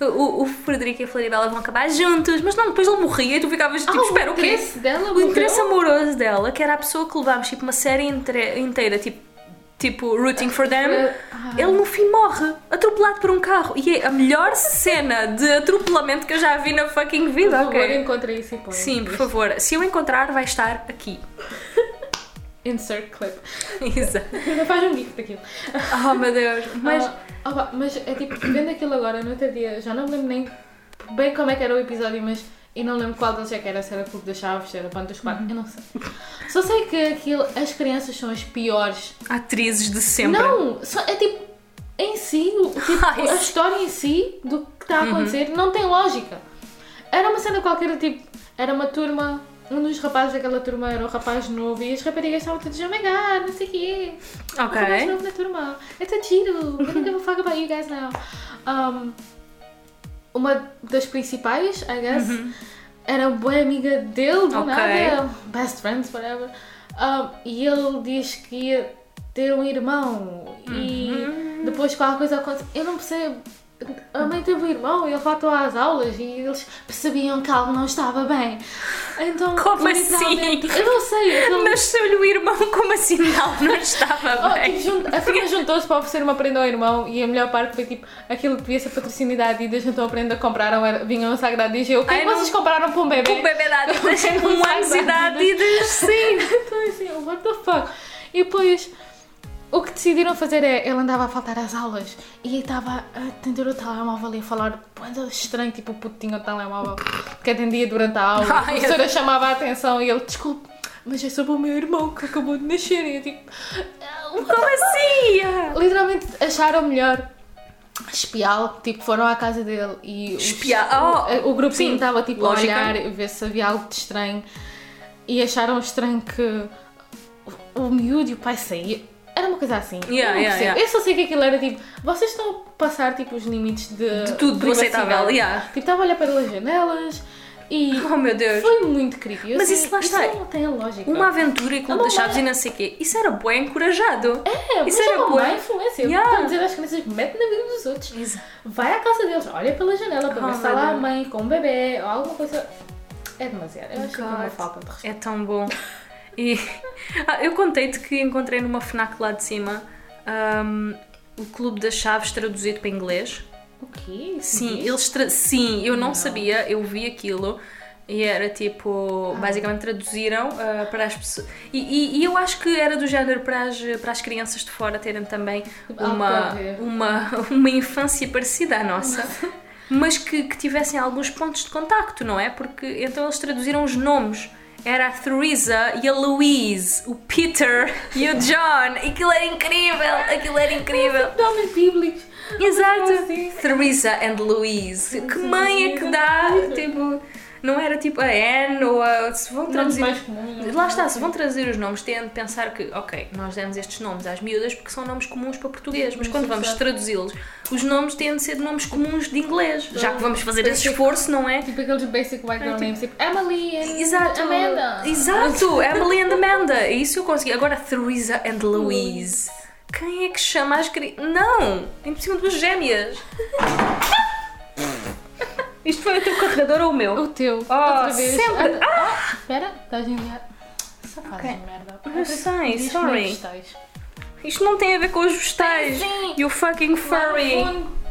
O, o Frederico e a Floribela vão acabar juntos, mas não, depois ele morria e tu ficavas tipo, Ah, espera, o o quê? interesse dela O interesse amoroso dela, que era a pessoa que levámos tipo uma série entre- inteira, tipo, tipo rooting for them, Ah. ele no fim morre, atropelado por um carro. E é a melhor cena de atropelamento que eu já vi na fucking Por vida, favor, ok? encontra isso e põe. Sim, por favor. Se eu encontrar, vai estar aqui. Insert clip. Exato. Ainda faz um gif daquilo. Oh meu Deus. Mas. Ah, pá, mas é tipo, vendo aquilo agora, no outro dia, já não me lembro nem bem como é que era o episódio, mas e não lembro qual deles é que era, se era Clube das Chaves, se era Bando dos Quatro, eu não sei. Só sei que aquilo, as crianças são as piores. Atrizes de sempre. Não, só- é tipo, em si, o- tipo, Ai, a história em si do que está a acontecer não tem lógica. Era uma cena qualquer, tipo, era uma turma. Um dos rapazes daquela turma era um rapaz novo e as raparigas estavam todas, oh my god, não sei o quê. Um rapaz Ok. novo na turma. É tão giro. I don't give a fuck about you guys now. Um, uma das principais, I guess, era boa amiga dele, do Ok. nada. Best friends, whatever. Um, e ele diz que ia ter um irmão. E depois qualquer coisa acontece. Eu não percebo. A mãe teve um irmão e ele faltou às aulas e eles percebiam que algo não estava bem. Então, Como assim? Eu não sei. aquele- Nasceu-lhe o irmão, como assim não? Não estava Oh, bem. jun- a turma juntou-se para oferecer uma prenda ao irmão e a melhor parte foi tipo aquilo que devia ser patrocínio da Adidas, então a prenda compraram era, vinham a Sagrada e eu, o que é que não- vocês compraram para um bebê? O bebê da Adidas não um ano da e diz sim. então assim, what the fuck? E depois o que decidiram fazer é, ele andava a faltar às aulas e estava a atender o telemóvel e a falar coisa estranho, tipo o puto tinha o telemóvel que atendia durante a aula, a Ai, professora chamava a atenção e ele, desculpe, mas é sobre o meu irmão que acabou de nascer e eu tipo, Como assim? literalmente acharam melhor espiá-lo, tipo, foram à casa dele e os- oh, o, o grupinho estava tipo lógica. a olhar e ver se havia algo de estranho e acharam estranho que o, o miúdo e o pai saíam. Era uma coisa assim. Yeah, eu, yeah, yeah. eu só sei que aquilo era tipo, vocês estão a passar tipo os limites de, De tudo do aceitável, yeah. Tipo, estava a olhar pelas janelas e Oh meu Deus. foi muito creepy. Eu Mas sei, isso lá está. não tem lógica. Uma aventura e clube das chaves e não sei o quê. Isso era bué encorajado. É, isso era uma bué. má influência. Yeah. Estão a dizer às crianças, mete na vida dos outros. Vai à casa deles, olha pela janela para Oh, ver se está lá a mãe com um bebê ou alguma coisa. É demasiado. Eu acho que é uma God. falta de respeito. É tão bom. E Ah, eu contei-te que encontrei numa FNAC lá de cima um, o Clube das Chaves traduzido para inglês. O quê? Sim, eles tra- sim, eu não, Não. sabia, eu vi aquilo e era tipo, basicamente traduziram ah, para as pessoas. E, e- e eu acho que era do género para as, para as crianças de fora terem também Algo uma, uma, uma infância parecida à nossa. Mas que, que tivessem alguns pontos de contacto, não é? Porque então eles traduziram os nomes. Era a Theresa e a Louise, o Peter e o John. Aquilo era incrível, aquilo era incrível. Nomes bíblicos. Exato. assim. Theresa and Louise. Que mãe é que dá? Tipo, não era tipo a Anne ou a. Se vão Nomes traduzir. mais comuns. Lá está, se vão traduzir os nomes, têm de pensar que, ok, nós demos estes nomes às miúdas porque são nomes comuns para português, mas quando vamos traduzi-los, os nomes têm de ser de nomes comuns de inglês, já que vamos fazer esse esforço, não é? Tipo aqueles basic white girl tipo- names, tipo Emily and Exato. Amanda. Exato, Emily and Amanda. É isso eu consegui. Agora Theresa and Louise. Quem é que chama as crianças? Não! Por cima duas gêmeas. Isto foi o teu carregador ou o meu? O teu. Oh, outra vez. sempre. Ah, ah, espera, estás a enviar. Só fazes Ok. merda. Eu sei, sorry. Isto não tem a ver com os vegetais. Sim. You fucking furry.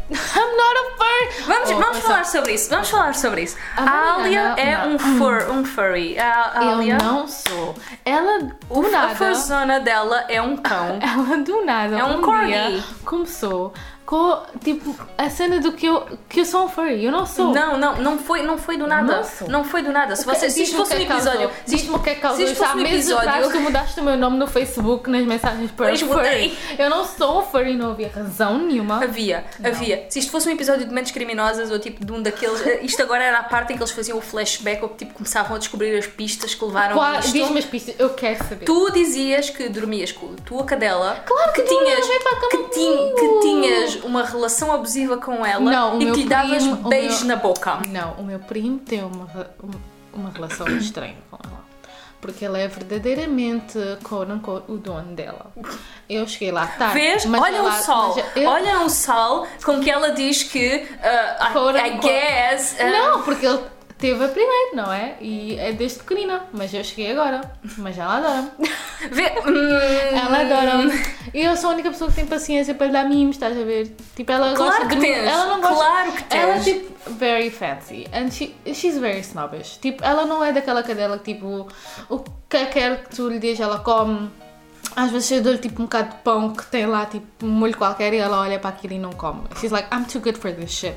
I'm not a furry. Vamos, Oh, vamos eu falar sobre isso. Vamos falar sobre isso. A A Alia é não. um, fur, um furry. A a Eu Alia. não sou. Ela O, do a nada, furzona dela é um cão. ela do nada, É um um, corgi. dia, começou com, tipo, a cena do que eu, que eu sou um furry. Eu não sou. Não, não, não foi, não foi do nada. Não sou. Não foi do nada. Se, que- você, se isto fosse um é episódio. se isto- o que é que causou. se isto fosse um meses atrás episódio. tu mudaste o meu nome no Facebook nas mensagens para Pois mudei. furry. Eu não sou um furry, não havia razão nenhuma. Havia, havia. Se isto fosse um episódio de mentes criminosas ou tipo de um daqueles. eh, Isto agora era a parte em que eles faziam o flashback ou que tipo começavam a descobrir as pistas que levaram Qual, isto. diz-me as pistas, eu quero saber. Tu dizias que dormias com a tua cadela, Claro que que não, tinhas, a cama que, tin- comigo. que tinhas uma relação abusiva com ela Não, e que lhe davas primo- o beijos meu- na boca. Não, o meu primo tem uma, uma- relação estranha com ela. Porque ele é verdadeiramente unquote, o dono dela. Eu cheguei lá tarde. Vês? Olha ela- o sol. eu- Olha o sol com que ela diz que uh, I, I guess. uh, Não, porque ele teve a primeiro, não é? E é desde pequenina. Mas eu cheguei agora. Mas ela adora-me. vê, hum, Ela adora-me. E eu sou a única pessoa que tem paciência para lhe dar mimos, estás a ver? Tipo, ela Claro gosta que de tens, Ela não gosta. claro que Ela é tens. tipo very fancy. And she, she's very snobbish. Tipo, ela não é daquela cadela que tipo, o que quer que tu lhe digas, ela come. Às vezes eu dou-lhe tipo um bocado de pão que tem lá tipo um molho qualquer e ela olha para aquilo e não come. She's like, I'm too good for this shit.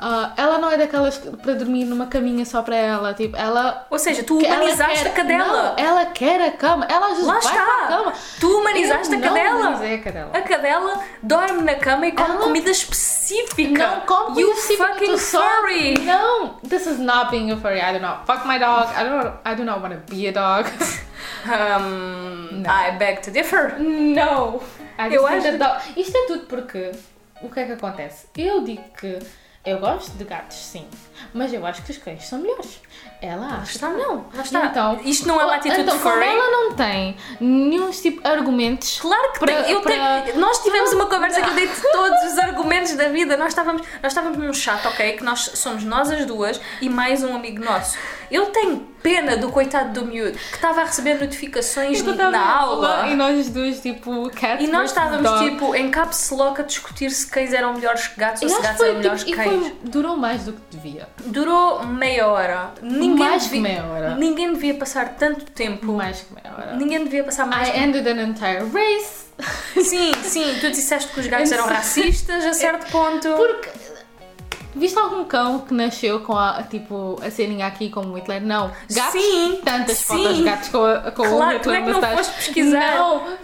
Ah, ela não é daquelas que- para dormir numa caminha só para ela. Tipo, ela Ou seja, tu humanizaste quer- a cadela. Não, ela quer a cama. Ela às vezes Lá vai está. cama. Tu humanizaste Eu a cadela. A cadela. A cadela dorme na cama e come Ela- comida específica. Não, como You que fucking só- furry. Não, this is not being a furry. I do not fuck my dog. I don't. I do not want to be a dog. Um, Não. I beg to differ. no. I Eu acho- dog- Isto é tudo porque o que é que acontece? Eu digo que eu gosto de gatos, sim, mas eu acho que os cães são melhores. Ela acha está. não. Lá está. Então, Isto não é uma atitude então, furry. ela não tem nenhum tipo de argumentos. Claro que tem. Eu tenho- Nós tivemos uma conversa que eu dei-te todos os argumentos da vida. Nós estávamos, nós estávamos num chat, ok? Que nós somos nós as duas e mais um amigo nosso. Eu tenho pena do coitado do miúdo que estava a receber notificações estava na aula. E nós as duas, tipo, cats E nós estávamos dog. tipo em caps lock a discutir se cães eram melhores que gatos ou E se acho que gatos eram foi, melhores tipo, que e cães. foi, durou mais do que devia. Durou meia hora. Ninguém Mais que devia, meia hora. Ninguém devia passar tanto tempo. Mais que meia hora. Ninguém devia passar mais I ended an entire race. Sim, sim, tu disseste que os gatos eram racistas a certo ponto. Porque. Viste algum cão que nasceu com a, tipo, a ceninha aqui como Hitler? Não. Gatos? Sim, Tantas sim. fotos de gatos com, a, com Claro, Hitler como é que não foste pesquisar? Não.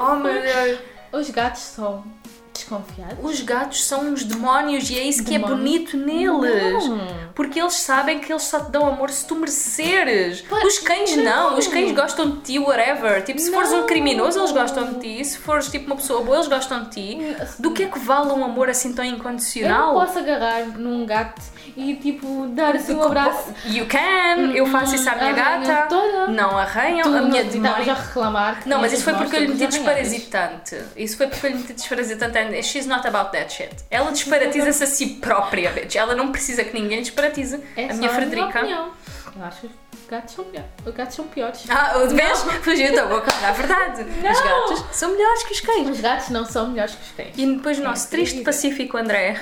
Oh meu Deus. Os gatos são desconfiados. Os gatos são uns demónios e é isso que é Demónios? bonito neles. Não. Porque eles sabem que eles só te dão amor se tu mereceres. Os cães não. não. Os cães gostam de ti, whatever. Tipo, se fores um Não. criminoso, eles gostam de ti. Se fores tipo uma pessoa boa, eles gostam de ti. Do que é que vale um amor assim tão Eu incondicional? não posso agarrar num gato e, tipo, dar assim um abraço. You can, eu faço isso à minha gata. toda. Não arranham, Tu a minha não estavas demónia. a reclamar. Não, mas isso foi porque eu lhe meti desparasitante. Isso foi porque eu lhe meti desparasitante. And she's not about that shit. Ela disparatiza-se a si própria, bitch. Ela não precisa que ninguém disparatize. É a minha a Frederica. opinião. Eu acho que os gatos são piores. Os gatos são piores. Ah, o vês? Fugiu da boca. É verdade. Os Não. gatos são melhores que os cães. Os gatos não são melhores que os cães. E depois o nosso triste incrível. pacífico André,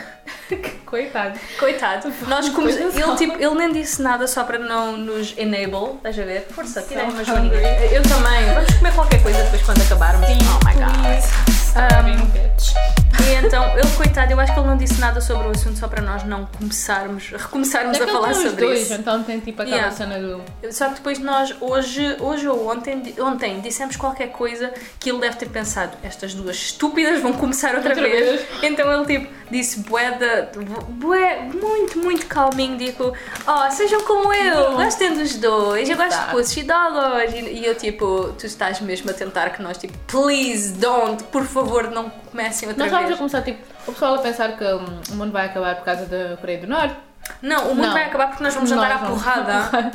Coitado. coitado, nós só. ele, tipo, ele nem disse nada só para não nos enable, estás a ver? Força, umas. Eu também. Vamos comer qualquer coisa depois quando acabarmos. oh my god. Starving bitch. E então, ele, coitado, eu acho que ele não disse nada sobre o assunto só para nós não começarmos, recomeçarmos a Daquele falar sobre dois, isso. então tem tipo aquela Yeah. cena do. Só que depois nós, hoje, hoje ou ontem, ontem, dissemos qualquer coisa que ele deve ter pensado, estas duas estúpidas vão começar outra, Outra vez. vez. Então ele tipo, disse bué, de, bué muito, muito calminho, tipo, oh, sejam como eu, gostem dos dois, eu gosto de Exato. putos e. E, e eu tipo, tu estás mesmo a tentar que nós tipo, please don't, por favor, não comecem outra Nós vamos a vez. começar tipo, o pessoal a pensar que hum, o mundo vai acabar por causa da Coreia do Norte. Não, o mundo Não. vai acabar porque nós vamos andar Nós à porrada.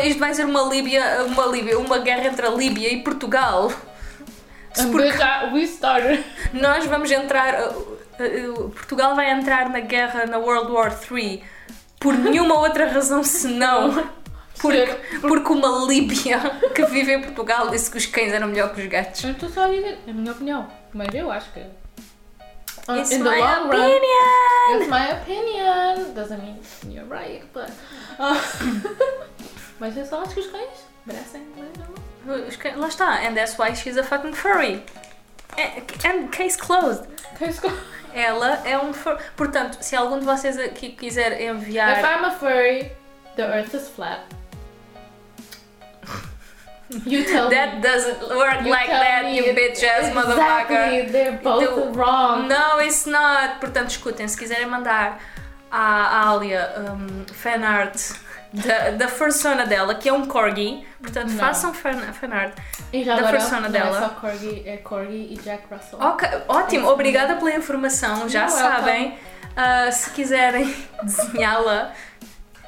Isto vai ser uma Líbia, uma Líbia, uma guerra entre a Líbia e Portugal. Se And por- we got- we started. nós vamos entrar, uh, uh, uh, Portugal vai entrar na guerra na World War III por nenhuma outra razão senão porque, porque uma Líbia que vive em Portugal disse que os cães eram melhor que os gatos. Eu estou só a dizer, é a minha opinião. Mas eu acho que. Uh, It's in the my long run, opinion. it's my opinion. Doesn't mean you're right, but. uh, mas eu só acho que os cães merecem mais amor. Lá está. And that's why she's a fucking furry. And- And case closed. Ela é um furry. Portanto, se algum de vocês aqui quiser enviar. If I'm a furry, the earth is flat. You tell That me. doesn't work You like that, you it- bitch ass motherfucker. Exactly, they're both Do- wrong. No, it's not. Portanto, escutem, se quiserem mandar à Alia um, fanart da, da persona dela, que é um corgi, portanto, Não. façam fan, fanart. Já Da persona não dela. É só Corgi, é Corgi e Jack Russell. Ótimo, obrigada pela informação. Já You're sabem, ah, se quiserem desenhá-la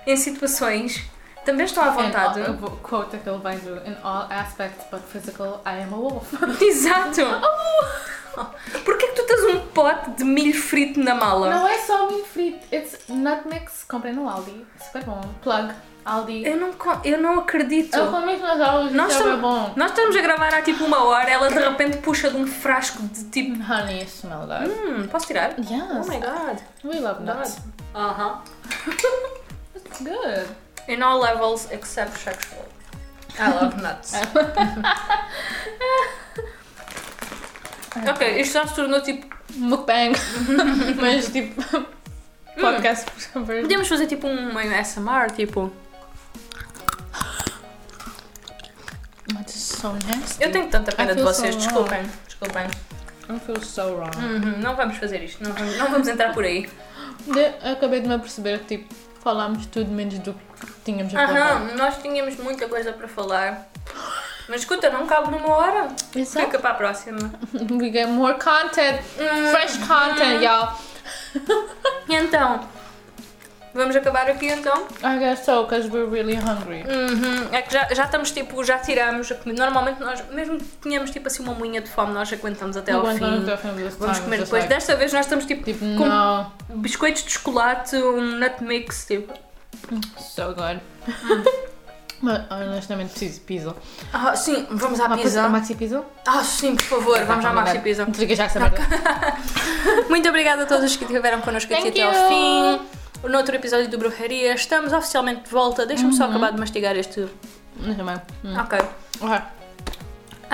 em situações, também estão à vontade. And, uh, quote aquele vai do In all aspects but physical, I am a wolf. Exato! Porquê que tu tens um pote de milho frito na mala? Não é só milho frito, it's nut mix. Comprei no Aldi, super bom. Plug, Aldi. Eu não, eu não acredito. Eu comi nas aulas Nós, estamos, bom. nós estamos a gravar há tipo uma hora, ela de repente puxa de um frasco de tipo. Honey, smell that. Hum, posso tirar? Oh Yes, my god. we love nuts. Aham. It's good. In all levels except sexual. I love nuts. ok, isto já se tornou tipo. Mukbang. Mas tipo, podcast version. Podemos fazer tipo um meio SMR, tipo. But it's so nasty. Eu tenho tanta pena I de feel vocês, so desculpem. Desculpem. I feel so wrong. Uhum, não vamos fazer isto, não vamos, não vamos entrar por aí. De- acabei de me perceber que tipo, falámos tudo menos do que tínhamos a contar. Aham, nós tínhamos muita coisa para falar. Mas escuta, não cabe numa hora. Exato. Fica para a próxima. We get more content, fresh content, y'all. E então, vamos acabar aqui então? I guess so, because we're really hungry. Uhum, É que já, já estamos tipo, já tiramos a comida. Normalmente nós, mesmo que tenhamos tipo assim uma moinha de fome, nós aguentamos até ao fim. até Vamos comer depois. like- Desta vez nós estamos tipo, Tipo, com não. biscoitos de chocolate, um nut mix, tipo. So good. Mas honestamente preciso de pizza. Ah, sim, vamos à Uma pizza. Maxi pizza? Ah, sim, por favor, vamos à Maxi Pizza. Desliga já essa merda. Muito obrigada a todos que estiveram connosco aqui até ao fim. No outro episódio do Bruxaria, estamos oficialmente de volta. Deixa-me só acabar de mastigar este. Não também. Hum. Ok. Ok.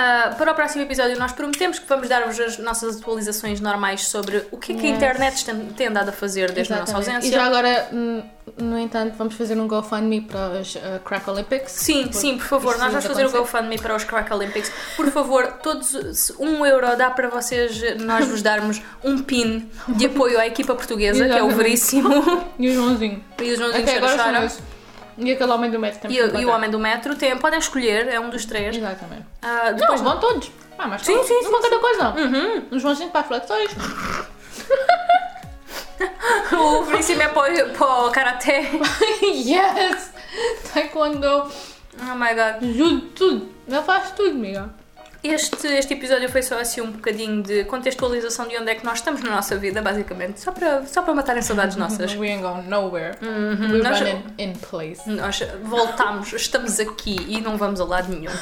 Ah, para o próximo episódio, nós prometemos que vamos dar-vos as nossas atualizações normais sobre o que é que a internet tem, andado a fazer desde a nossa Exatamente. ausência. E já agora, no entanto, vamos fazer um GoFundMe para os uh, Crack Olympics. Sim, sim, por favor, Isso nós vamos fazer o acontecer. GoFundMe para os Crack Olympics. Por favor, todos se um euro dá para vocês, nós vos darmos um pin de apoio à equipa portuguesa, que é o Exatamente. Veríssimo. E o Joãozinho. E os Joãozinhos Até agora esses. E aquele homem do metro também. e, e o Homem do Metro. Tem, podem escolher, é um dos três. Exatamente. Não, depois vão todos. Ah, mas Sim, sim, Não vão cada coisa, não. Uhum. Um Joãozinho para as flexões. O Veríssimo é para, o- para o Karaté. yes! Taekwondo. Oh my god. Judo, tudo. Ele faz tudo, amiga. Este, este episódio foi só assim um bocadinho de contextualização de onde é que nós estamos na nossa vida, basicamente. Só para, só para matarem saudades nossas. We ain't going nowhere. We're Nós- running in place. Nós voltamos, estamos aqui e não vamos a lado nenhum.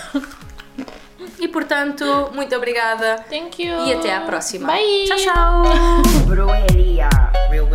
E portanto, muito obrigada Thank you. e até à próxima. Bye. Tchau, tchau! Real